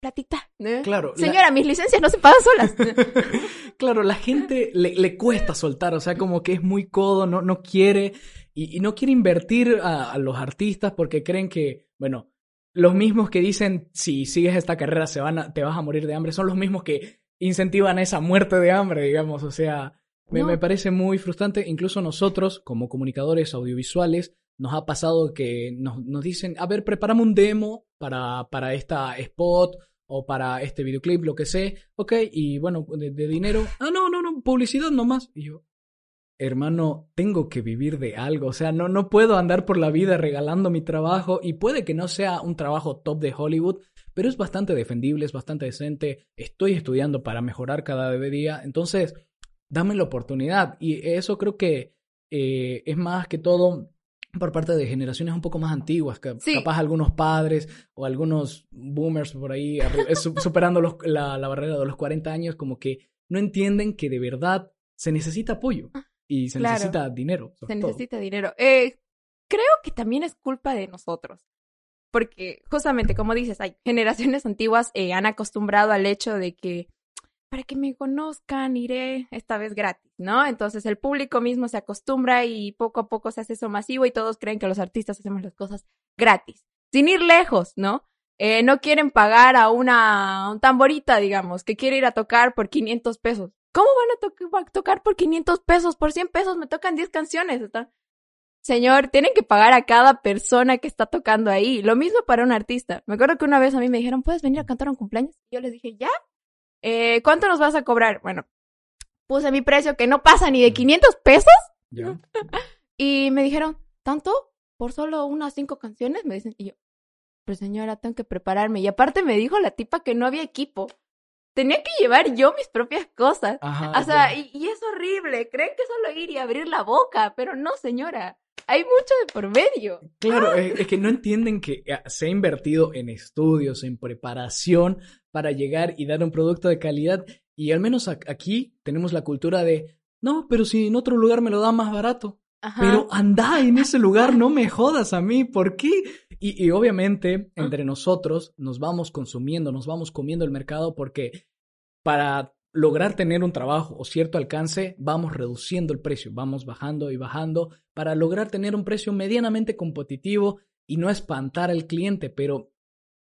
platita. ¿no? Claro. la- Señora, mis licencias no se pagan solas. claro, la gente le, le cuesta soltar, o sea, como que es muy codo, no, no quiere y, y no quiere invertir a, a los artistas porque creen que, bueno, los mismos que dicen si sigues esta carrera se van a- te vas a morir de hambre son los mismos que incentivan esa muerte de hambre, digamos, o sea, me, No. me parece muy frustrante, incluso nosotros como comunicadores audiovisuales nos ha pasado que nos, nos dicen, a ver, prepárame un demo para, para esta spot o para este videoclip, lo que sea, ok, y bueno, de, de dinero, ah, no, no, no, publicidad nomás. Y yo, hermano, tengo que vivir de algo, o sea, no, no puedo andar por la vida regalando mi trabajo y puede que no sea un trabajo top de Hollywood, pero es bastante defendible, es bastante decente, estoy estudiando para mejorar cada día, entonces, dame la oportunidad. Y eso creo que eh, es más que todo por parte de generaciones un poco más antiguas, Sí. capaz algunos padres o algunos boomers por ahí eh, su- superando los- la, la barrera de los 40 años, como que no entienden que de verdad se necesita apoyo y se Claro. necesita dinero. Se todo. necesita dinero. Eh, creo que también es culpa de nosotros. Porque justamente, como dices, hay generaciones antiguas eh, han acostumbrado al hecho de que para que me conozcan iré esta vez gratis, ¿no? Entonces el público mismo se acostumbra y poco a poco se hace eso masivo y todos creen que los artistas hacemos las cosas gratis, sin ir lejos, ¿no? Eh, no quieren pagar a una un tamborita, digamos, que quiere ir a tocar por 500 pesos. ¿Cómo van a, to- a tocar por 500 pesos? Por 100 pesos me tocan 10 canciones. Está- Señor, tienen que pagar a cada persona que está tocando ahí. Lo mismo para un artista. Me acuerdo que una vez a mí me dijeron, ¿puedes venir a cantar un cumpleaños? Y yo les dije, ¿ya? Eh, ¿Cuánto nos vas a cobrar? Bueno, puse mi precio que no pasa ni de 500 pesos. ¿Ya? Y me dijeron, ¿tanto? ¿Por solo unas cinco canciones? Me dicen, y yo, pero señora, tengo que prepararme. Y aparte me dijo la tipa que no había equipo. Tenía que llevar yo mis propias cosas. Ajá, O sea, y, y es horrible. Creen que solo ir y abrir la boca, pero no, señora. Hay mucho de por medio. Claro, es, es que no entienden que eh, se ha invertido en estudios, en preparación para llegar y dar un producto de calidad. Y al menos aquí tenemos la cultura de, no, pero si en otro lugar me lo da más barato. Ajá. Pero anda en ese lugar, no me jodas a mí, ¿por qué? Y, y obviamente entre nosotros nos vamos consumiendo, nos vamos comiendo el mercado porque para lograr tener un trabajo o cierto alcance, vamos reduciendo el precio, vamos bajando y bajando. Para lograr tener un precio medianamente competitivo y no espantar al cliente, pero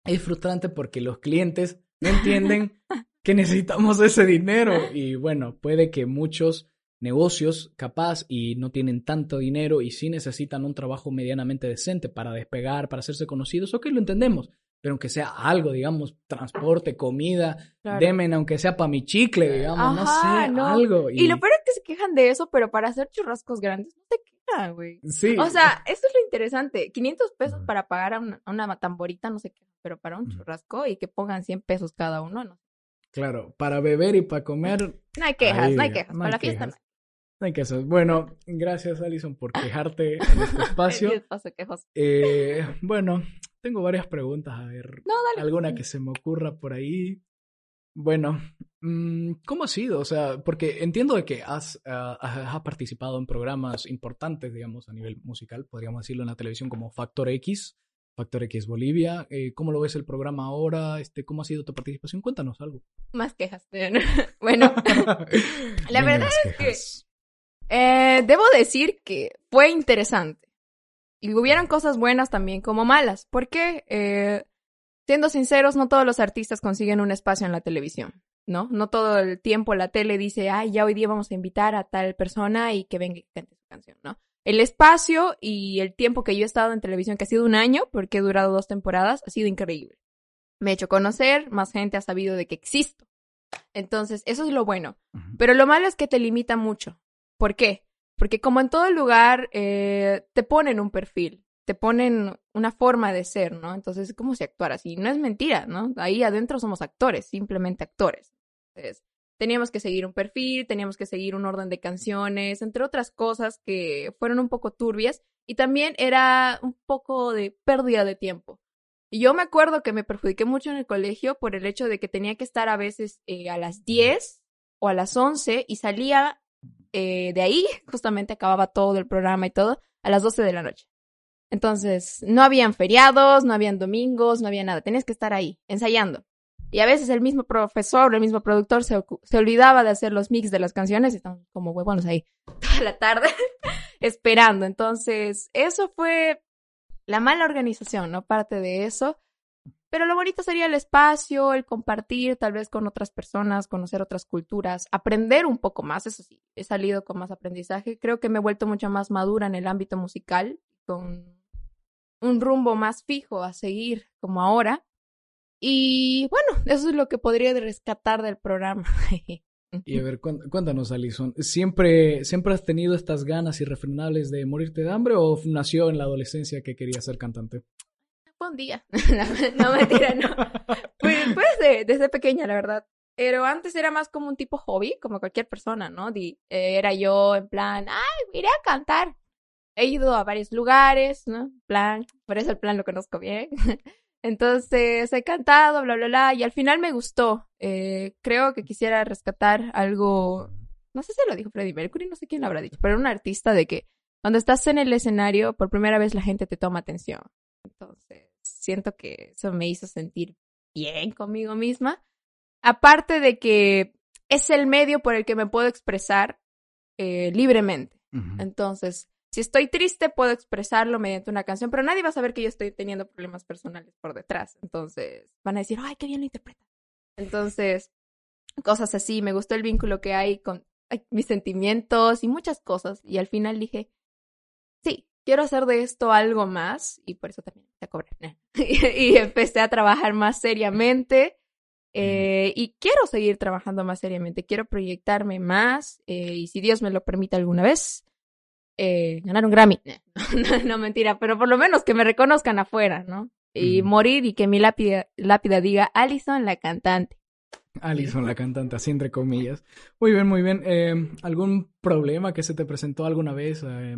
es frustrante porque los clientes no entienden que necesitamos ese dinero. Y bueno, puede que muchos negocios capaz y no tienen tanto dinero y sí necesitan un trabajo medianamente decente para despegar, para hacerse conocidos, ok, lo entendemos, pero aunque sea algo, digamos, transporte, comida, Claro. demen aunque sea para mi chicle, digamos, no sé, no. algo. Y lo peor es que se quejan de eso, pero para hacer churrascos grandes no se quejan, güey. Sí. O sea, eso es lo interesante. 500 pesos para pagar a una, a una tamborita, no sé qué, pero para un churrasco y que pongan 100 pesos cada uno, no. Claro, para beber y para comer, No hay quejas, Ahí, no hay quejas. no para la fiesta quejas. no no hay que hacer. Bueno, gracias Alison por quejarte en este hay. espacio. Espacio. Eh, bueno, tengo varias preguntas, a ver, No, dale. alguna que se me ocurra por ahí. Bueno, mm, ¿cómo ha sido? O sea, porque entiendo de que has, ah, has participado en programas importantes, digamos, a nivel musical, podríamos decirlo en la televisión como Factor X, Factor X Bolivia. Eh, ¿Cómo lo ves el programa ahora? Este, ¿Cómo ha sido tu participación? Cuéntanos algo. Más quejas. bueno, La verdad es que-. Eh, debo decir que fue interesante. Y hubieron cosas buenas también como malas. Porque, eh, siendo sinceros, no todos los artistas consiguen un espacio en la televisión, ¿no? No todo el tiempo la tele dice, ay, ya hoy día vamos a invitar a tal persona y que venga y cante su canción, ¿no? El espacio y el tiempo que yo he estado en televisión, que ha sido un año, porque he durado dos temporadas, ha sido increíble. Me he hecho conocer, más gente ha sabido de que existo. Entonces, eso es lo bueno. Pero lo malo es que te limita mucho. ¿Por qué? Porque como en todo lugar, eh, te ponen un perfil, te ponen una forma de ser, ¿no? Entonces, ¿cómo se actuar así? No es mentira, ¿no? Ahí adentro somos actores, simplemente actores. Entonces, teníamos que seguir un perfil, teníamos que seguir un orden de canciones, entre otras cosas que fueron un poco turbias y también era un poco de pérdida de tiempo. Y yo me acuerdo que me perjudiqué mucho en el colegio por el hecho de que tenía que estar a veces eh, a las 10 o a las 11 y salía eh, de ahí, justamente acababa todo el programa y todo, a las 12 de la noche. Entonces, no habían feriados, no habían domingos, no había nada. Tenías que estar ahí, ensayando. Y a veces el mismo profesor, el mismo productor se, se olvidaba de hacer los mix de las canciones y como huevones ahí toda la tarde esperando. Entonces, eso fue la mala organización, ¿no? Parte de eso. Pero lo bonito sería el espacio, el compartir tal vez con otras personas, conocer otras culturas, aprender un poco más, eso sí, he salido con más aprendizaje. Creo que me he vuelto mucho más madura en el ámbito musical, con un rumbo más fijo a seguir como ahora. Y bueno, eso es lo que podría rescatar del programa. Y a ver, cuéntanos, Alison. ¿Siempre, ¿Siempre has tenido estas ganas irrefrenables de morirte de hambre o nació en la adolescencia que querías ser cantante? Fue un día. no, mentira, no. Pues, pues desde, desde pequeña, la verdad. Pero antes era más como un tipo hobby, como cualquier persona, ¿no? Di- eh, era yo en plan, ay, iré a cantar. he ido a varios lugares, ¿no? Plan, por eso el plan lo conozco bien. Entonces he cantado, bla, bla, bla, y al final me gustó. Eh, creo que quisiera rescatar algo, no sé si lo dijo Freddie Mercury, no sé quién lo habrá dicho, pero era un artista de que cuando estás en el escenario, por primera vez la gente te toma atención. Entonces, siento que eso me hizo sentir bien conmigo misma. Aparte de que es el medio por el que me puedo expresar eh, libremente. Entonces, si estoy triste, puedo expresarlo mediante una canción, pero nadie va a saber que yo estoy teniendo problemas personales por detrás. Entonces, van a decir, ay, qué bien lo interpreta. Entonces, cosas así. Me gustó el vínculo que hay con ay, mis sentimientos y muchas cosas. Y al final dije, quiero hacer de esto algo más. Y por eso también empecé a cobrar. y, y empecé a trabajar más seriamente. Eh, y quiero seguir trabajando más seriamente, quiero proyectarme más eh, y si Dios me lo permite alguna vez, eh, ganar un Grammy. No, no, mentira, pero por lo menos que me reconozcan afuera, ¿no? Y morir y que mi lápida, lápida diga Allison la cantante. Alison, la cantante, así entre comillas. Muy bien, muy bien. Eh, ¿Algún problema que se te presentó alguna vez? Eh,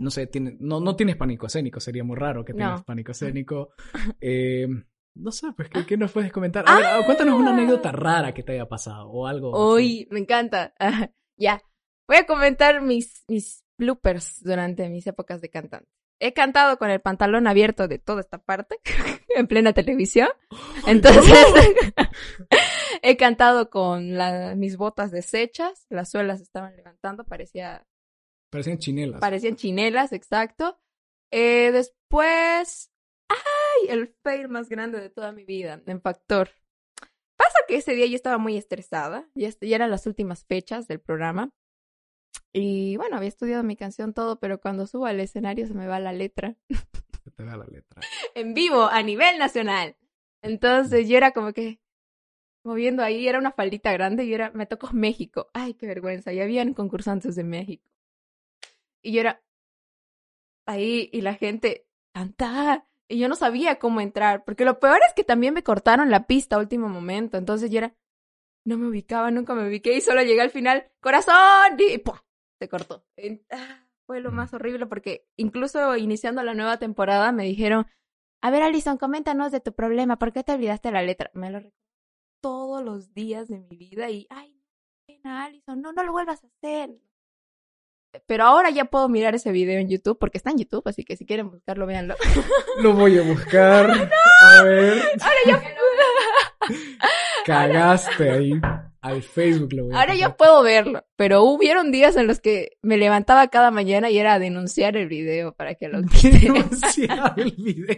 no sé, tiene, no, no tienes pánico escénico, sería muy raro que tengas No. pánico escénico. Eh, no sé, pues, ¿qué, qué nos puedes comentar? A ver, cuéntanos una anécdota rara que te haya pasado o algo. así. Uy, me encanta. ya, voy a comentar mis, mis bloopers durante mis épocas de cantante. He cantado con el pantalón abierto de toda esta parte, en plena televisión. Entonces, he cantado con la- mis botas deshechas, las suelas estaban levantando, parecía, Parecían chinelas. parecían chinelas, exacto. Eh, después, ¡ay! El fail más grande de toda mi vida, en Factor. Pasa que ese día yo estaba muy estresada, ya, ya eran las últimas fechas del programa. Y bueno, había estudiado mi canción todo, pero cuando subo al escenario se me va la letra. Se te vea la letra. en vivo a nivel nacional. Entonces yo era como que moviendo ahí, era una faldita grande y era, me tocó México. Ay, qué vergüenza. Y habían concursantes de México. Y yo era ahí y la gente canta. Y yo no sabía cómo entrar, porque lo peor es que también me cortaron la pista a último momento. Entonces yo era, no me ubicaba, nunca me ubiqué y solo llegué al final, corazón, y ¡pua! se cortó. Ah, Fue lo más horrible porque incluso iniciando la nueva temporada me dijeron, a ver, Alison, coméntanos de tu problema. ¿Por qué te olvidaste la letra? Me lo todos los días de mi vida y, ay, pena, Alison, no, no lo vuelvas a hacer. Pero ahora ya puedo mirar ese video en YouTube porque está en YouTube, así que si quieren buscarlo, véanlo. Lo voy a buscar. A ver. Ahora ya, Cagaste ahí. Al Facebook lo voy a ahora pasar. puedo verlo. Pero hubieron días en los que me levantaba cada mañana y era a denunciar el video para que lo quiten. Denunciar el video.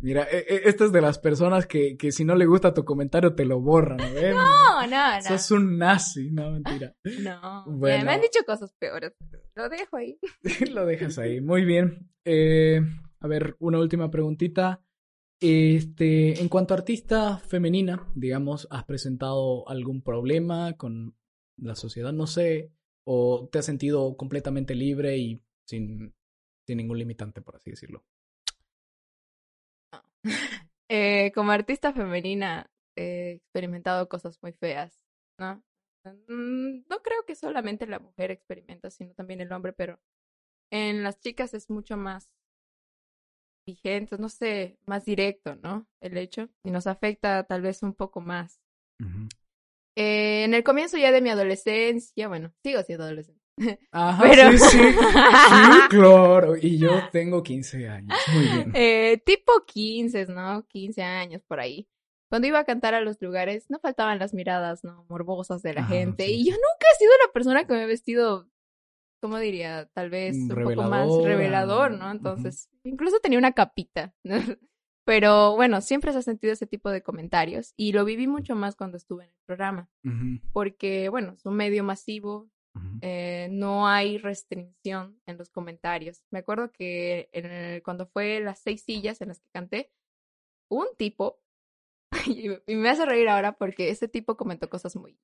Mira, e- e- esta es de las personas que, que si no le gusta tu comentario te lo borran, ¿no? No, no, no. Sos un nazi, no, mentira. No, Bueno. me han dicho cosas peores. Lo dejo ahí. lo dejas ahí. Muy bien. Eh, a ver, una última preguntita. Este, en cuanto a artista femenina, digamos, ¿has presentado algún problema con la sociedad? No sé. ¿O te has sentido completamente libre y sin, sin ningún limitante, por así decirlo? Eh, como artista femenina he experimentado cosas muy feas, ¿no? Mm, No creo que solamente la mujer experimenta, sino también el hombre, pero en las chicas es mucho más vigente, no sé, más directo, ¿no? El hecho, y nos afecta tal vez un poco más. Eh, en el comienzo ya de mi adolescencia, bueno, sigo siendo adolescente. Ajá, Pero- sí, sí. Sí, claro. Y yo tengo 15 años. Muy bien. Eh, tipo 15, ¿no? 15 años por ahí. Cuando iba a cantar a los lugares, no faltaban las miradas, ¿no? Morbosas de la Ajá, gente. sí, y yo nunca he sido una persona que me he vestido, ¿cómo diría? Tal vez un poco más revelador, ¿no? Entonces, incluso tenía una capita. ¿no? Pero bueno, siempre se ha sentido ese tipo de comentarios. Y lo viví mucho más cuando estuve en el programa. Porque, bueno, es un medio masivo, eh, no hay restricción en los comentarios. Me acuerdo que en el- cuando fue las seis sillas en las que canté, un tipo, y, y me hace reír ahora porque ese tipo comentó cosas muy,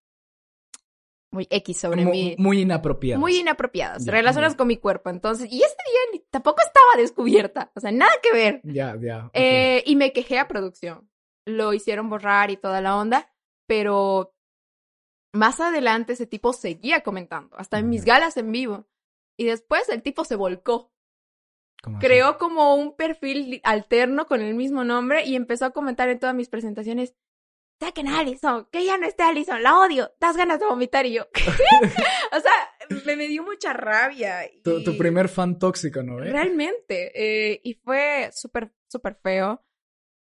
muy X sobre Mu- mí. Muy inapropiado. Muy inapropiadas, Ya, relacionadas ya. con mi cuerpo. Entonces, y ese día ni- tampoco estaba descubierta, o sea, nada que ver. Ya, ya. Eh, y me quejé a producción. Lo hicieron borrar y toda la onda, pero más adelante ese tipo seguía comentando, hasta en mis galas en vivo. Y después el tipo se volcó. Creó como un perfil alterno con el mismo nombre y empezó a comentar en todas mis presentaciones, saquen a Alison, que ya no esté Alison, la odio, das ganas de vomitar y yo, o sea, me, me dio mucha rabia. Tu, primer fan tóxico, ¿no? eh? Realmente, eh, y fue súper, súper feo.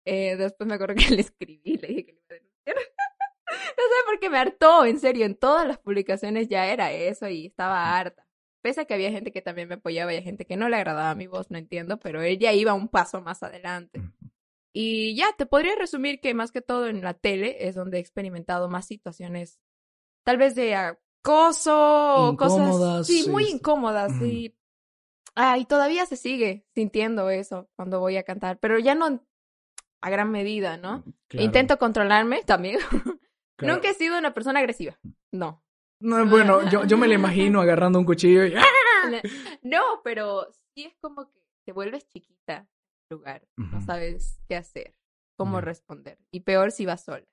Eh, después me acuerdo que le escribí, le dije que le iba a denunciar. no sé por qué me hartó, en serio, en todas las publicaciones ya era eso y estaba harta. Pese a que había gente que también me apoyaba y gente que no le agradaba mi voz, no entiendo, pero ella iba un paso más adelante. Y ya, te podría resumir que más que todo en la tele es donde he experimentado más situaciones, tal vez de acoso o cosas. Incómodas, Sí, sí, muy sí. incómodas. Ujú. Y, ah, y todavía se sigue sintiendo eso cuando voy a cantar, pero ya no a gran medida, ¿no? Claro, Intento controlarme también. claro. Nunca he sido una persona agresiva. No. No, bueno, yo, yo me lo imagino agarrando un cuchillo y... No, pero sí es como que te vuelves chiquita en el lugar. No sabes qué hacer, cómo Ya. responder. Y peor si vas sola.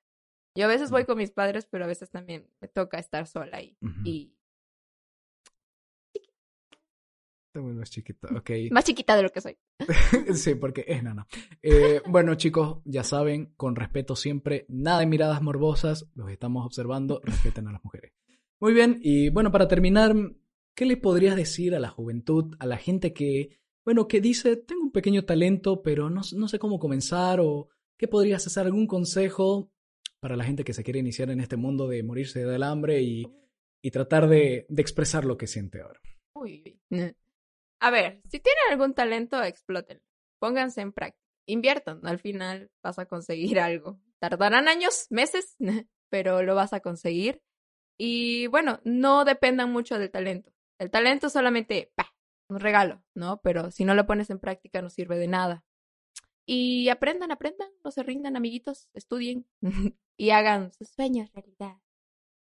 Yo a veces voy con mis padres, pero a veces también me toca estar sola ahí. Ujú. Y Te vuelves chiquito, ok. más chiquita de lo que soy. Sí, porque es nana. Eh, bueno, chicos, ya saben, con respeto siempre, nada de miradas morbosas, los estamos observando, respeten a las mujeres. Muy bien, y bueno, para terminar, ¿qué le podrías decir a la juventud, a la gente que, bueno, que dice, tengo pequeño talento, pero no, no sé cómo comenzar, o qué podrías hacer, algún consejo para la gente que se quiere iniciar en este mundo de morirse del hambre y, y tratar de, de expresar lo que siente ahora? Uy. A ver, si tienen algún talento, exploten. Pónganse en práctica. Inviertan. Al final vas a conseguir algo. Tardarán años, meses, pero lo vas a conseguir. Y bueno, no dependan mucho del talento. El talento solamente. Un regalo, ¿no? Pero si no lo pones en práctica no sirve de nada. Y aprendan, aprendan, no se rindan, amiguitos, estudien y hagan sus sueños realidad.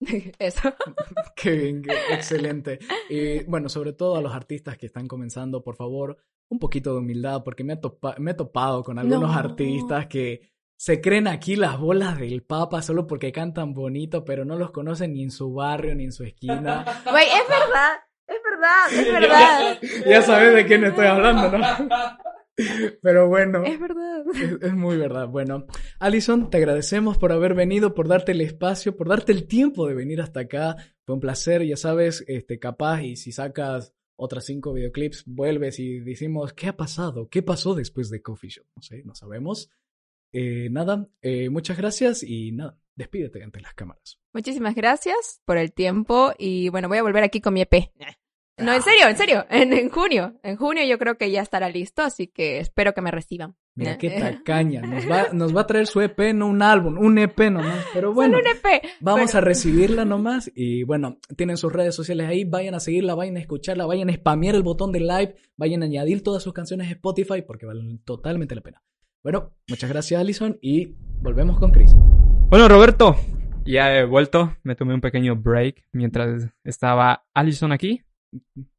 Eso. Qué bien, qué excelente. Y bueno, sobre todo a los artistas que están comenzando, por favor, un poquito de humildad, porque me, he topa- me he topado con algunos No. artistas que se creen aquí las bolas del Papa solo porque cantan bonito, pero no los conocen ni en su barrio ni en su esquina. Güey, es verdad, verdad, es verdad. ya sabes de quién estoy hablando, ¿no? Pero bueno. Es verdad. Es, es muy verdad. Bueno, Alison, te agradecemos por haber venido, por darte el espacio, por darte el tiempo de venir hasta acá. Fue un placer, ya sabes, este, capaz, y si sacas otras cinco videoclips, vuelves y decimos, ¿qué ha pasado? ¿Qué pasó después de Coffee Shop? No sé, no sabemos. Eh, nada, eh, muchas gracias y nada, despídete ante las cámaras. Muchísimas gracias por el tiempo y bueno, voy a volver aquí con mi EP. No, en serio, en serio, en, en junio. En junio yo creo que ya estará listo, así que espero que me reciban. Mira qué tacaña, nos va, nos va a traer su EP, no un álbum, un EP nomás, pero bueno. Solo un EP. Vamos Pero- a recibirla nomás y bueno, tienen sus redes sociales ahí, vayan a seguirla, vayan a escucharla, vayan a spamear el botón de like, vayan a añadir todas sus canciones a Spotify porque valen totalmente la pena. Bueno, muchas gracias Alison y volvemos con Chris. Bueno, Roberto, ya he vuelto. Me tomé un pequeño break mientras estaba Allison aquí.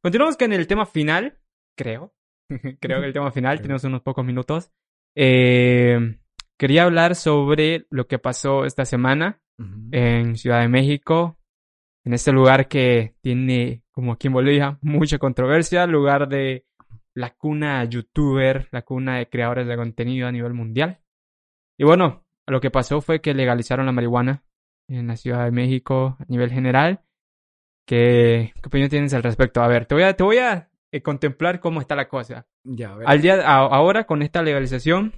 Continuamos con el tema final, creo. creo que el tema final, tenemos unos pocos minutos. Eh, quería hablar sobre lo que pasó esta semana en Ciudad de México, en este lugar que tiene, como aquí en Bolivia, mucha controversia, lugar de la cuna youtuber, la cuna de creadores de contenido a nivel mundial. Y bueno, lo que pasó fue que legalizaron la marihuana en la Ciudad de México a nivel general. ¿Qué, qué opinión tienes al respecto? A ver, te voy a, te voy a eh, contemplar cómo está la cosa. Ya, a ver. Al día, a- ahora con esta legalización,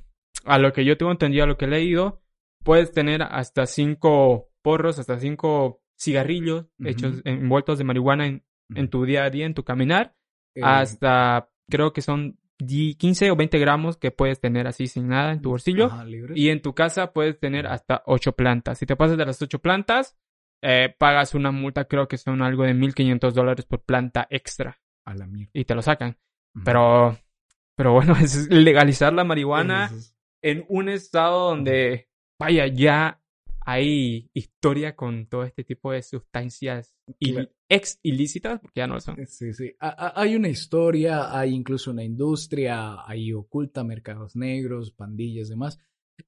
a lo que yo tengo entendido, a lo que he leído, puedes tener hasta cinco porros, hasta cinco cigarrillos Ujú. hechos envueltos de marihuana en, en tu día a día, en tu caminar, Eh, hasta creo que son 10, 15 o 20 gramos que puedes tener así sin nada en tu bolsillo. ajá. Y en tu casa puedes tener hasta 8 plantas. Si te pasas de las 8 plantas, eh, pagas una multa, creo que son algo de 1.500 dólares por planta extra. A la mierda. Y te lo sacan. Pero, pero bueno, es legalizar la marihuana es- en un estado donde, vaya, ya hay historia con todo este tipo de sustancias Claro. ex ilícitas, porque ya no lo son. Sí, sí. A- a- Hay una historia, hay incluso una industria, hay oculta mercados negros, pandillas, demás.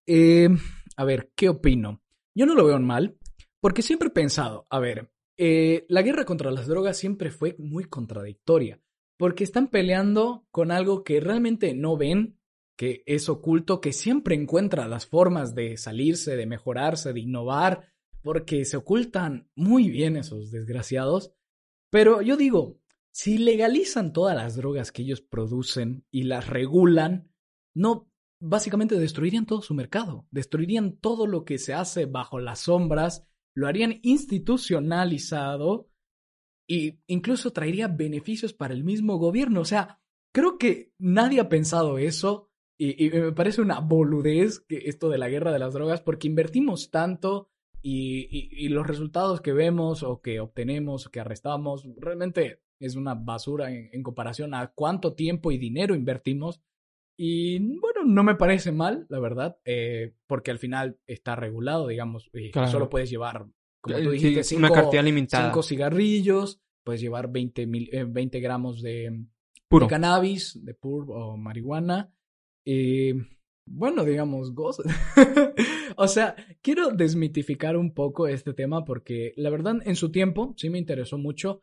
Eh, a ver, ¿qué opino? Yo no lo veo mal, porque siempre he pensado, a ver, eh, la guerra contra las drogas siempre fue muy contradictoria. porque están peleando con algo que realmente no ven, que es oculto, que siempre encuentra las formas de salirse, de mejorarse, de innovar, porque se ocultan muy bien esos desgraciados. Pero yo digo, si legalizan todas las drogas que ellos producen y las regulan, no básicamente destruirían todo su mercado, destruirían todo lo que se hace bajo las sombras, lo harían institucionalizado e incluso traería beneficios para el mismo gobierno. O sea, creo que nadie ha pensado eso y, me parece una boludez que esto de la guerra de las drogas porque invertimos tanto y, y los resultados que vemos o que obtenemos o que arrestamos realmente es una basura en comparación a cuánto tiempo y dinero invertimos y bueno, no me parece mal, la verdad, eh, porque al final está regulado, digamos, eh, solo puedes llevar, como tú dijiste, cinco, una cantidad limitada. cinco cigarrillos, puedes llevar 20, mil, 20 eh, gramos de, cannabis, de pur o marihuana. bueno, digamos, goza. o sea, quiero desmitificar un poco este tema porque la verdad en su tiempo sí me interesó mucho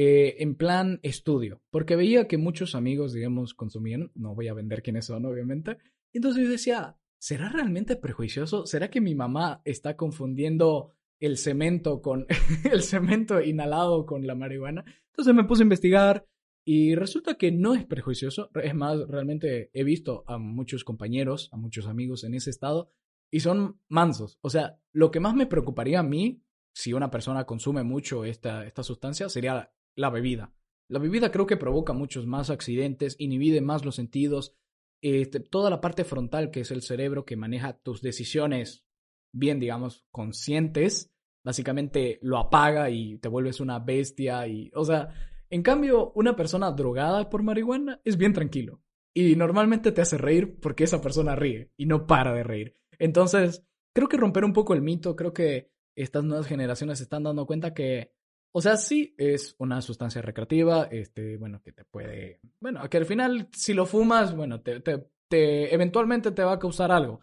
eh, en plan estudio, porque veía que muchos amigos, digamos, consumían, no voy a vender quiénes son, obviamente, entonces yo decía, ¿será realmente prejuicioso? ¿Será que mi mamá está confundiendo el cemento con el cemento inhalado con la marihuana? Entonces me puse a investigar y resulta que no es prejuicioso, es más, realmente he visto a muchos compañeros, a muchos amigos en ese estado y son mansos. O sea, lo que más me preocuparía a mí si una persona consume mucho esta, esta sustancia sería la bebida. La bebida creo que provoca muchos más accidentes, inhibe más los sentidos, este, toda la parte frontal que es el cerebro que maneja tus decisiones bien, digamos, conscientes, básicamente lo apaga y te vuelves una bestia y, o sea, en cambio, una persona drogada por marihuana es bien tranquilo y normalmente te hace reír porque esa persona ríe y no para de reír. Entonces, creo que romper un poco el mito, creo que estas nuevas generaciones se están dando cuenta que o sea, sí es una sustancia recreativa, este, bueno, que te puede, bueno, que al final si lo fumas, bueno, te, te, eventualmente te va a causar algo,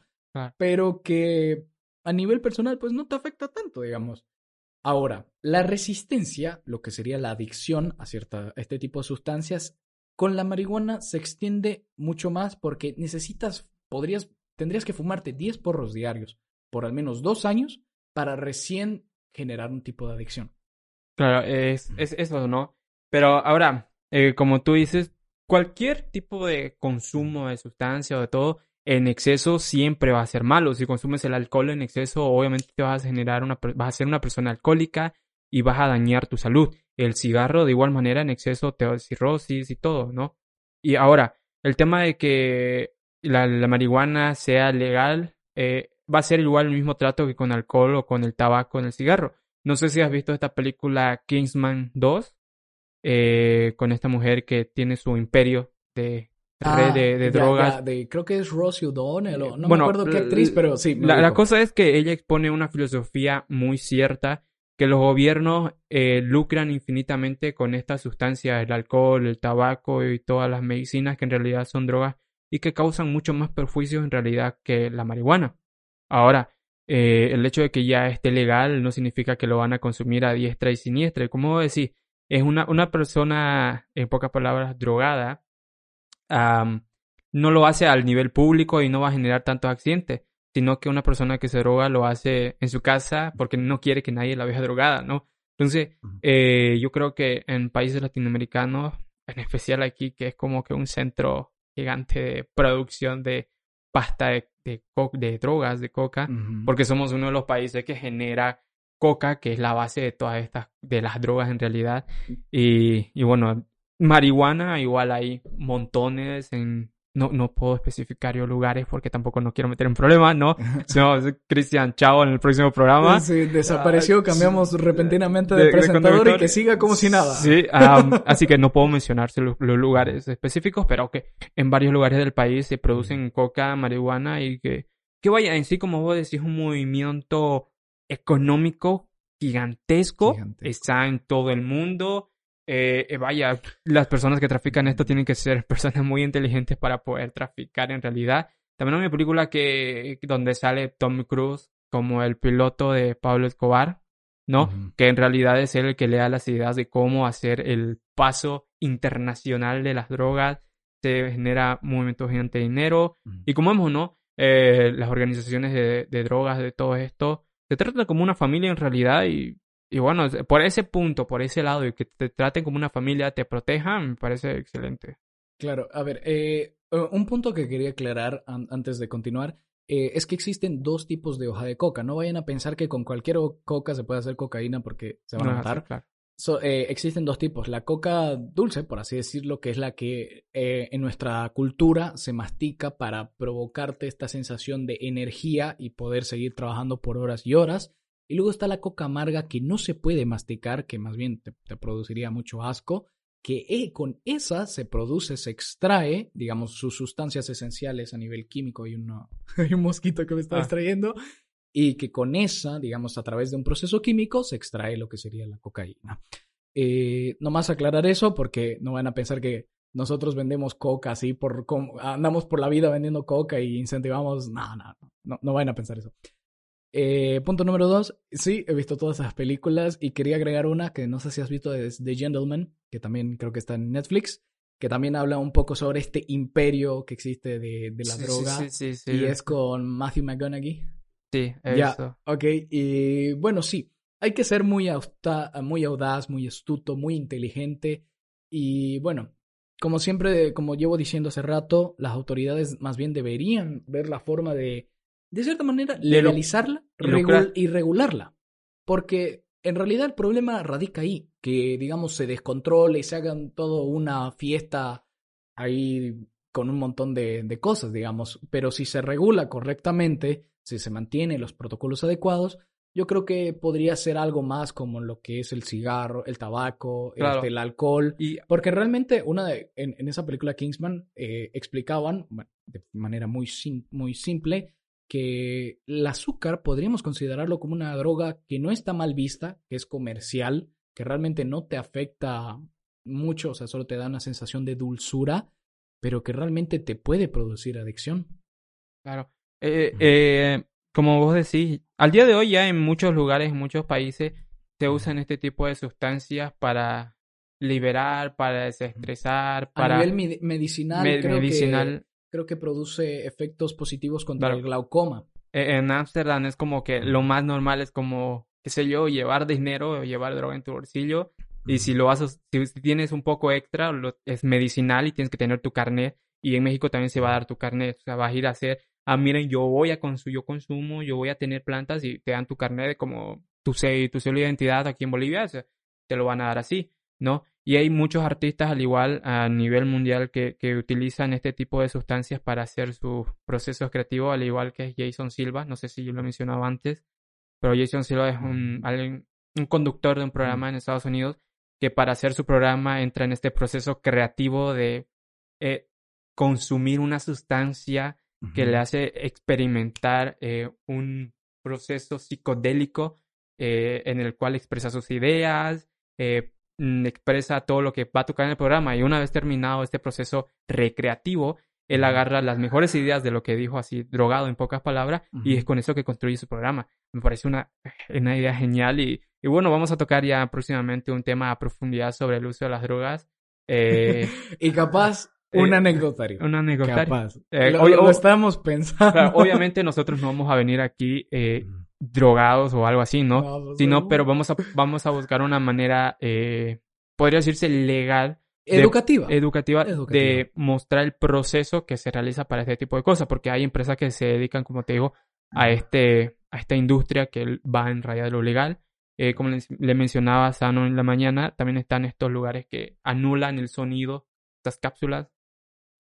pero que a nivel personal, pues no te afecta tanto, digamos. Ahora, la resistencia, lo que sería la adicción a, cierta, a este tipo de sustancias, con la marihuana se extiende mucho más porque necesitas, podrías, tendrías que fumarte 10 porros diarios por al menos dos años para recién generar un tipo de adicción. Claro, es, es eso, ¿no? Pero ahora, eh, como tú dices, cualquier tipo de consumo de sustancia o de todo en exceso siempre va a ser malo. Si consumes el alcohol en exceso, obviamente te vas a generar una, vas a ser una persona alcohólica y vas a dañar tu salud. El cigarro, de igual manera, en exceso te da cirrosis y todo, ¿no? Y ahora, el tema de que la, marihuana sea legal, eh, va a ser igual el mismo trato que con alcohol o con el tabaco en el cigarro. No sé si has visto esta película Kingsman 2, eh, con esta mujer que tiene su imperio de red de, ah, drogas. creo que es Rosie O'Donnell, no me acuerdo qué actriz, pero sí. La, cosa es que ella expone una filosofía muy cierta, que los gobiernos eh, lucran infinitamente con estas sustancias, el alcohol, el tabaco y todas las medicinas que en realidad son drogas y que causan mucho más perjuicios en realidad que la marihuana. Ahora, eh, el hecho de que ya esté legal no significa que lo van a consumir a diestra y siniestra. Como decir, es una, una persona, en pocas palabras, drogada, no lo hace al nivel público y no va a generar tantos accidentes, sino que una persona que se droga lo hace en su casa porque no quiere que nadie la vea drogada, ¿no? Entonces, eh, yo creo que en países latinoamericanos, en especial aquí, que es como que un centro gigante de producción de pasta de de, de drogas, de coca, porque somos uno de los países que genera coca, que es la base de todas estas, de las drogas en realidad. Y, y bueno, marihuana igual hay montones en no, no puedo especificar yo lugares porque tampoco no quiero meter en problemas, ¿no? no, Cristian, chao en el próximo programa. Sí, desapareció, cambiamos repentinamente de, presentador y que siga como si nada. Sí, así que no puedo mencionar los, lugares específicos, pero que en varios lugares del país se producen coca, marihuana y que, que vaya, en sí, como vos decís, un movimiento económico gigantesco, está en todo el mundo eh, eh, vaya, las personas que trafican esto tienen que ser personas muy inteligentes para poder traficar en realidad. También hay una película que donde sale Tom Cruise como el piloto de Pablo Escobar, ¿no? Que en realidad es él el que le da las ideas de cómo hacer el paso internacional de las drogas, se genera movimientos gigante de dinero. Y como vemos, ¿no? Eh, las organizaciones de, de drogas, de todo esto, se trata como una familia en realidad y, y bueno, por ese punto, por ese lado, y que te traten como una familia, te protejan, me parece excelente. Claro, a ver, eh, eh, un punto que quería aclarar an- antes de continuar eh, es que existen dos tipos de hoja de coca. No vayan a pensar que con cualquier coca se puede hacer cocaína porque se van No a matar. claro. So- eh, existen dos tipos. La coca dulce, por así decirlo, que es la que en nuestra cultura se mastica para provocarte esta sensación de energía y poder seguir trabajando por horas y horas. Y luego está la coca amarga que no se puede masticar, que más bien te, te produciría mucho asco, que eh, con esa se produce, se extrae, digamos, sus sustancias esenciales a nivel químico. Hay, un mosquito que me está Ah. extrayendo y que con esa, digamos, a través de un proceso químico se extrae lo que sería la cocaína. Eh, nomás aclarar eso porque no van a pensar que nosotros vendemos coca así por andamos por la vida vendiendo coca y incentivamos. No, no, no, no van a pensar eso. Eh, punto número dos. Sí, he visto todas esas películas y quería agregar una que no sé si has visto, es The Gentleman, que también creo que está en Netflix, que también habla un poco sobre este imperio que existe de, de la Sí, droga. Sí, sí, sí. Y es con Matthew McConaughey. Sí, he Ya. visto. Ok, y bueno, sí, hay que ser muy, muy audaz, muy astuto, muy inteligente. Y bueno, como siempre, como llevo diciendo hace rato, las autoridades más bien deberían ver la forma de, de cierta manera, legalizarla y lucrar. regul- y regularla. Porque en realidad el problema radica ahí, que digamos se descontrole y se hagan todo una fiesta ahí con un montón de, de cosas, digamos. Pero si se regula correctamente, si se mantienen los protocolos adecuados, yo creo que podría ser algo más como lo que es el cigarro, el tabaco, Claro. este, el alcohol. Y Porque realmente una de- en, en esa película Kingsman eh, explicaban bueno, de manera muy, sim- muy simple que el azúcar podríamos considerarlo como una droga que no está mal vista, que es comercial, que realmente no te afecta mucho, o sea, solo te da una sensación de dulzura, pero que realmente te puede producir adicción. Claro. Eh, eh, como vos decís, al día de hoy ya en muchos lugares, en muchos países, se usan este tipo de sustancias para liberar, para desestresar, A para nivel medi- medicinal, me- creo, medicinal. Que, creo que produce efectos positivos contra el glaucoma. Eh, En Ámsterdam es como que lo más normal es como, qué sé yo, llevar dinero o llevar droga en tu bolsillo. Y si lo haces, si, tienes un poco extra, lo- es medicinal y tienes que tener tu carnet. Y en México también se va a dar tu carnet. O sea, vas a ir a hacer, ah, miren, yo voy a consumir, yo consumo, yo voy a tener plantas y te dan tu carnet de como tu tu sello de identidad aquí en Bolivia, o sea, te lo van a dar así, ¿no? Y hay muchos artistas al igual a nivel mundial que, que utilizan este tipo de sustancias para hacer sus procesos creativos, al igual que Jason Silva, no sé si yo lo mencionaba antes, pero Jason Silva es un, un conductor de un programa en Estados Unidos que para hacer su programa entra en este proceso creativo de eh, consumir una sustancia que le hace experimentar eh, un proceso psicodélico eh, en el cual expresa sus ideas, eh, expresa todo lo que va a tocar en el programa y una vez terminado este proceso recreativo, él agarra las mejores ideas de lo que dijo así, drogado en pocas palabras, y es con eso que construye su programa. Me parece una, una idea genial y, y bueno, vamos a tocar ya próximamente un tema a profundidad sobre el uso de las drogas. Eh, y capaz, un Eh, anecdotario. un anecdotario. Capaz. Eh, lo, pensando. Claro, obviamente nosotros no vamos a venir aquí eh, drogados o algo así, ¿no? No, Sino, no. pero vamos a, vamos a buscar una manera, eh, podría decirse legal, de- Educativa. educativa, Educativa. de mostrar el proceso que se realiza para este tipo de cosas, porque hay empresas que se dedican, como te digo, a este, a esta industria que va en raya de lo legal. Eh, como le, le mencionaba Sano en la mañana, también están estos lugares que anulan el sonido, estas cápsulas,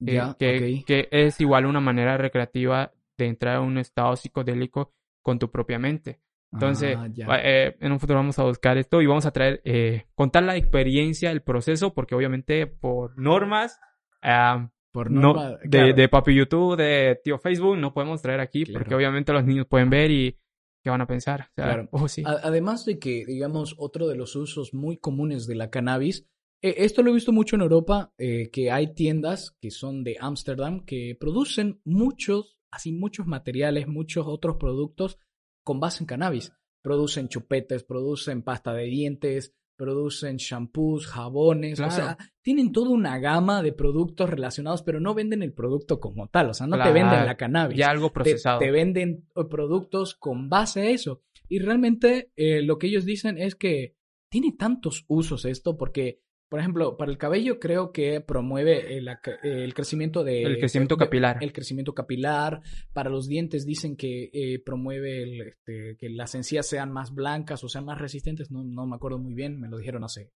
eh, que, que es igual una manera recreativa de entrar a un estado psicodélico con tu propia mente. Entonces, Ah, eh, en un futuro vamos a buscar esto y vamos a traer, eh, contar la experiencia, el proceso, porque obviamente por normas ah, Por no, norma- de, claro. de papi YouTube, de tío Facebook, no podemos traer aquí Claro. porque obviamente los niños pueden ver y qué van a pensar. O sea, Claro. oh, sí. Además de que, digamos, otro de los usos muy comunes de la cannabis, eh, esto lo he visto mucho en Europa, eh, que hay tiendas que son de Ámsterdam que producen muchos, así muchos materiales, muchos otros productos con base en cannabis. Producen chupetes, producen pasta de dientes, producen shampoos, jabones, o sea, tienen toda una gama de productos relacionados, pero no venden el producto como tal, o sea, no te venden la cannabis. Ya algo procesado. te venden eh, productos con base a eso. Y realmente eh, lo que ellos dicen es que tiene tantos usos esto porque, por ejemplo, para el cabello creo que promueve el, el crecimiento de... El crecimiento capilar. El crecimiento capilar. Para los dientes dicen que eh, promueve el, este, que las encías sean más blancas o sean más resistentes. No, no me acuerdo muy bien, me lo dijeron hace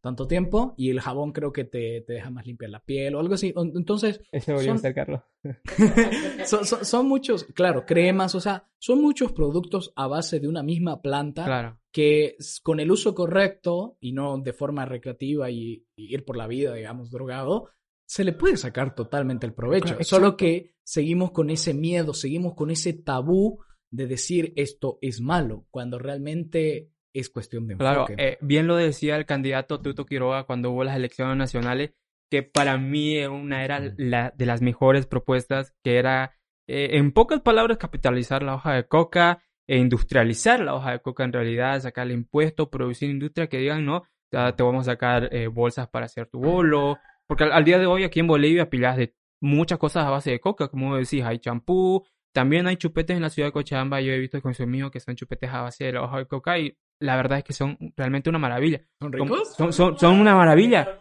tanto tiempo. Y el jabón creo que te, te deja más limpia la piel o algo así. Entonces, debería son- ser Carlos. son, son- son muchos, claro, cremas, o sea, son muchos productos a base de una misma planta Claro. que con el uso correcto y no de forma recreativa y, y ir por la vida, digamos, drogado, se le puede sacar totalmente el provecho. Exacto. Solo que seguimos con ese miedo, seguimos con ese tabú de decir esto es malo, cuando realmente es cuestión de Claro, enfoque. eh, bien lo decía el candidato Tuto Quiroga cuando hubo las elecciones nacionales, que para mí era una era la, de las mejores propuestas, que era, eh, en pocas palabras, capitalizar la hoja de coca e industrializar la hoja de coca en realidad, sacarle impuesto, producir industria que digan, no, ya te vamos a sacar eh, bolsas para hacer tu bolo, porque al, al día de hoy aquí en Bolivia pilas de muchas cosas a base de coca, como decís, hay champú, también hay chupetes en la ciudad de Cochabamba, yo he visto con su amigo que son chupetes a base de la hoja de coca y la verdad es que son realmente una maravilla. ¿Son ricos? Son, son, son una maravilla.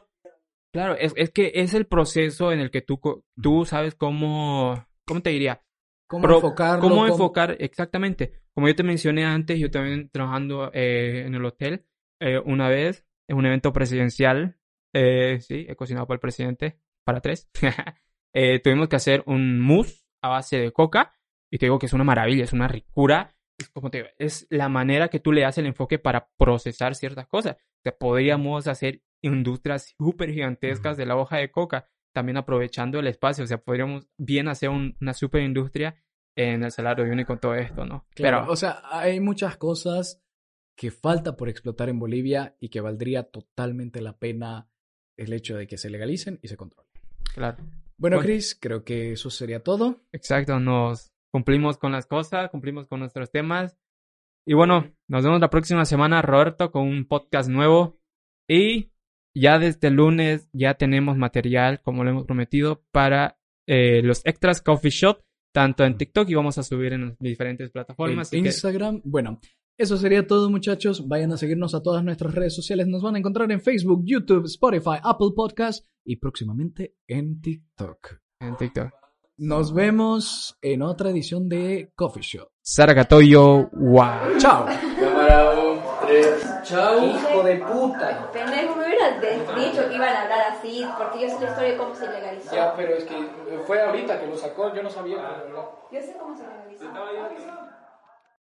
Claro, es, es que es el proceso en el que tú, tú sabes cómo, ¿cómo te diría? ¿Cómo Pro- enfocarlo? ¿Cómo ¿Cómo- enfocar? Exactamente. Como yo te mencioné antes, yo también trabajando eh, en el hotel eh, una vez, en un evento presidencial, eh, sí, he cocinado para el presidente, para tres. Eh, tuvimos que hacer un mousse a base de coca y te digo que es una maravilla, es una ricura. Es, como te digo, es la manera que tú le das el enfoque para procesar ciertas cosas. O sea, podríamos hacer industrias súper gigantescas de la hoja de coca, también aprovechando el espacio. O sea, podríamos bien hacer un- una super industria en el salario mínimo con todo esto, ¿no? Claro, Pero, o sea, hay muchas cosas que falta por explotar en Bolivia y que valdría totalmente la pena el hecho de que se legalicen y se controlen. claro. Bueno, Bueno. Chris, creo que eso sería todo. Exacto, nos cumplimos con las cosas, cumplimos con nuestros temas. Y bueno, nos vemos la próxima semana, Roberto, con un podcast nuevo. Y ya desde el lunes ya tenemos material, como lo hemos prometido, para eh, los extras coffee shop, tanto en TikTok y vamos a subir en diferentes plataformas. en así que- Instagram. Bueno, eso sería todo, muchachos. Vayan a seguirnos a todas nuestras redes sociales. Nos van a encontrar en Facebook, YouTube, Spotify, Apple Podcast y próximamente en TikTok. en TikTok. Nos vemos en otra edición de Coffee Shop. Saragatoyo, wow. ¡Chao! Chao. ¡Hijo de puta! Pendejo, me hubieras dicho que iban a hablar así, porque yo sé la historia de cómo se legalizó. pero es que fue ahorita que lo sacó, yo no sabía. Yo sé cómo se legalizó.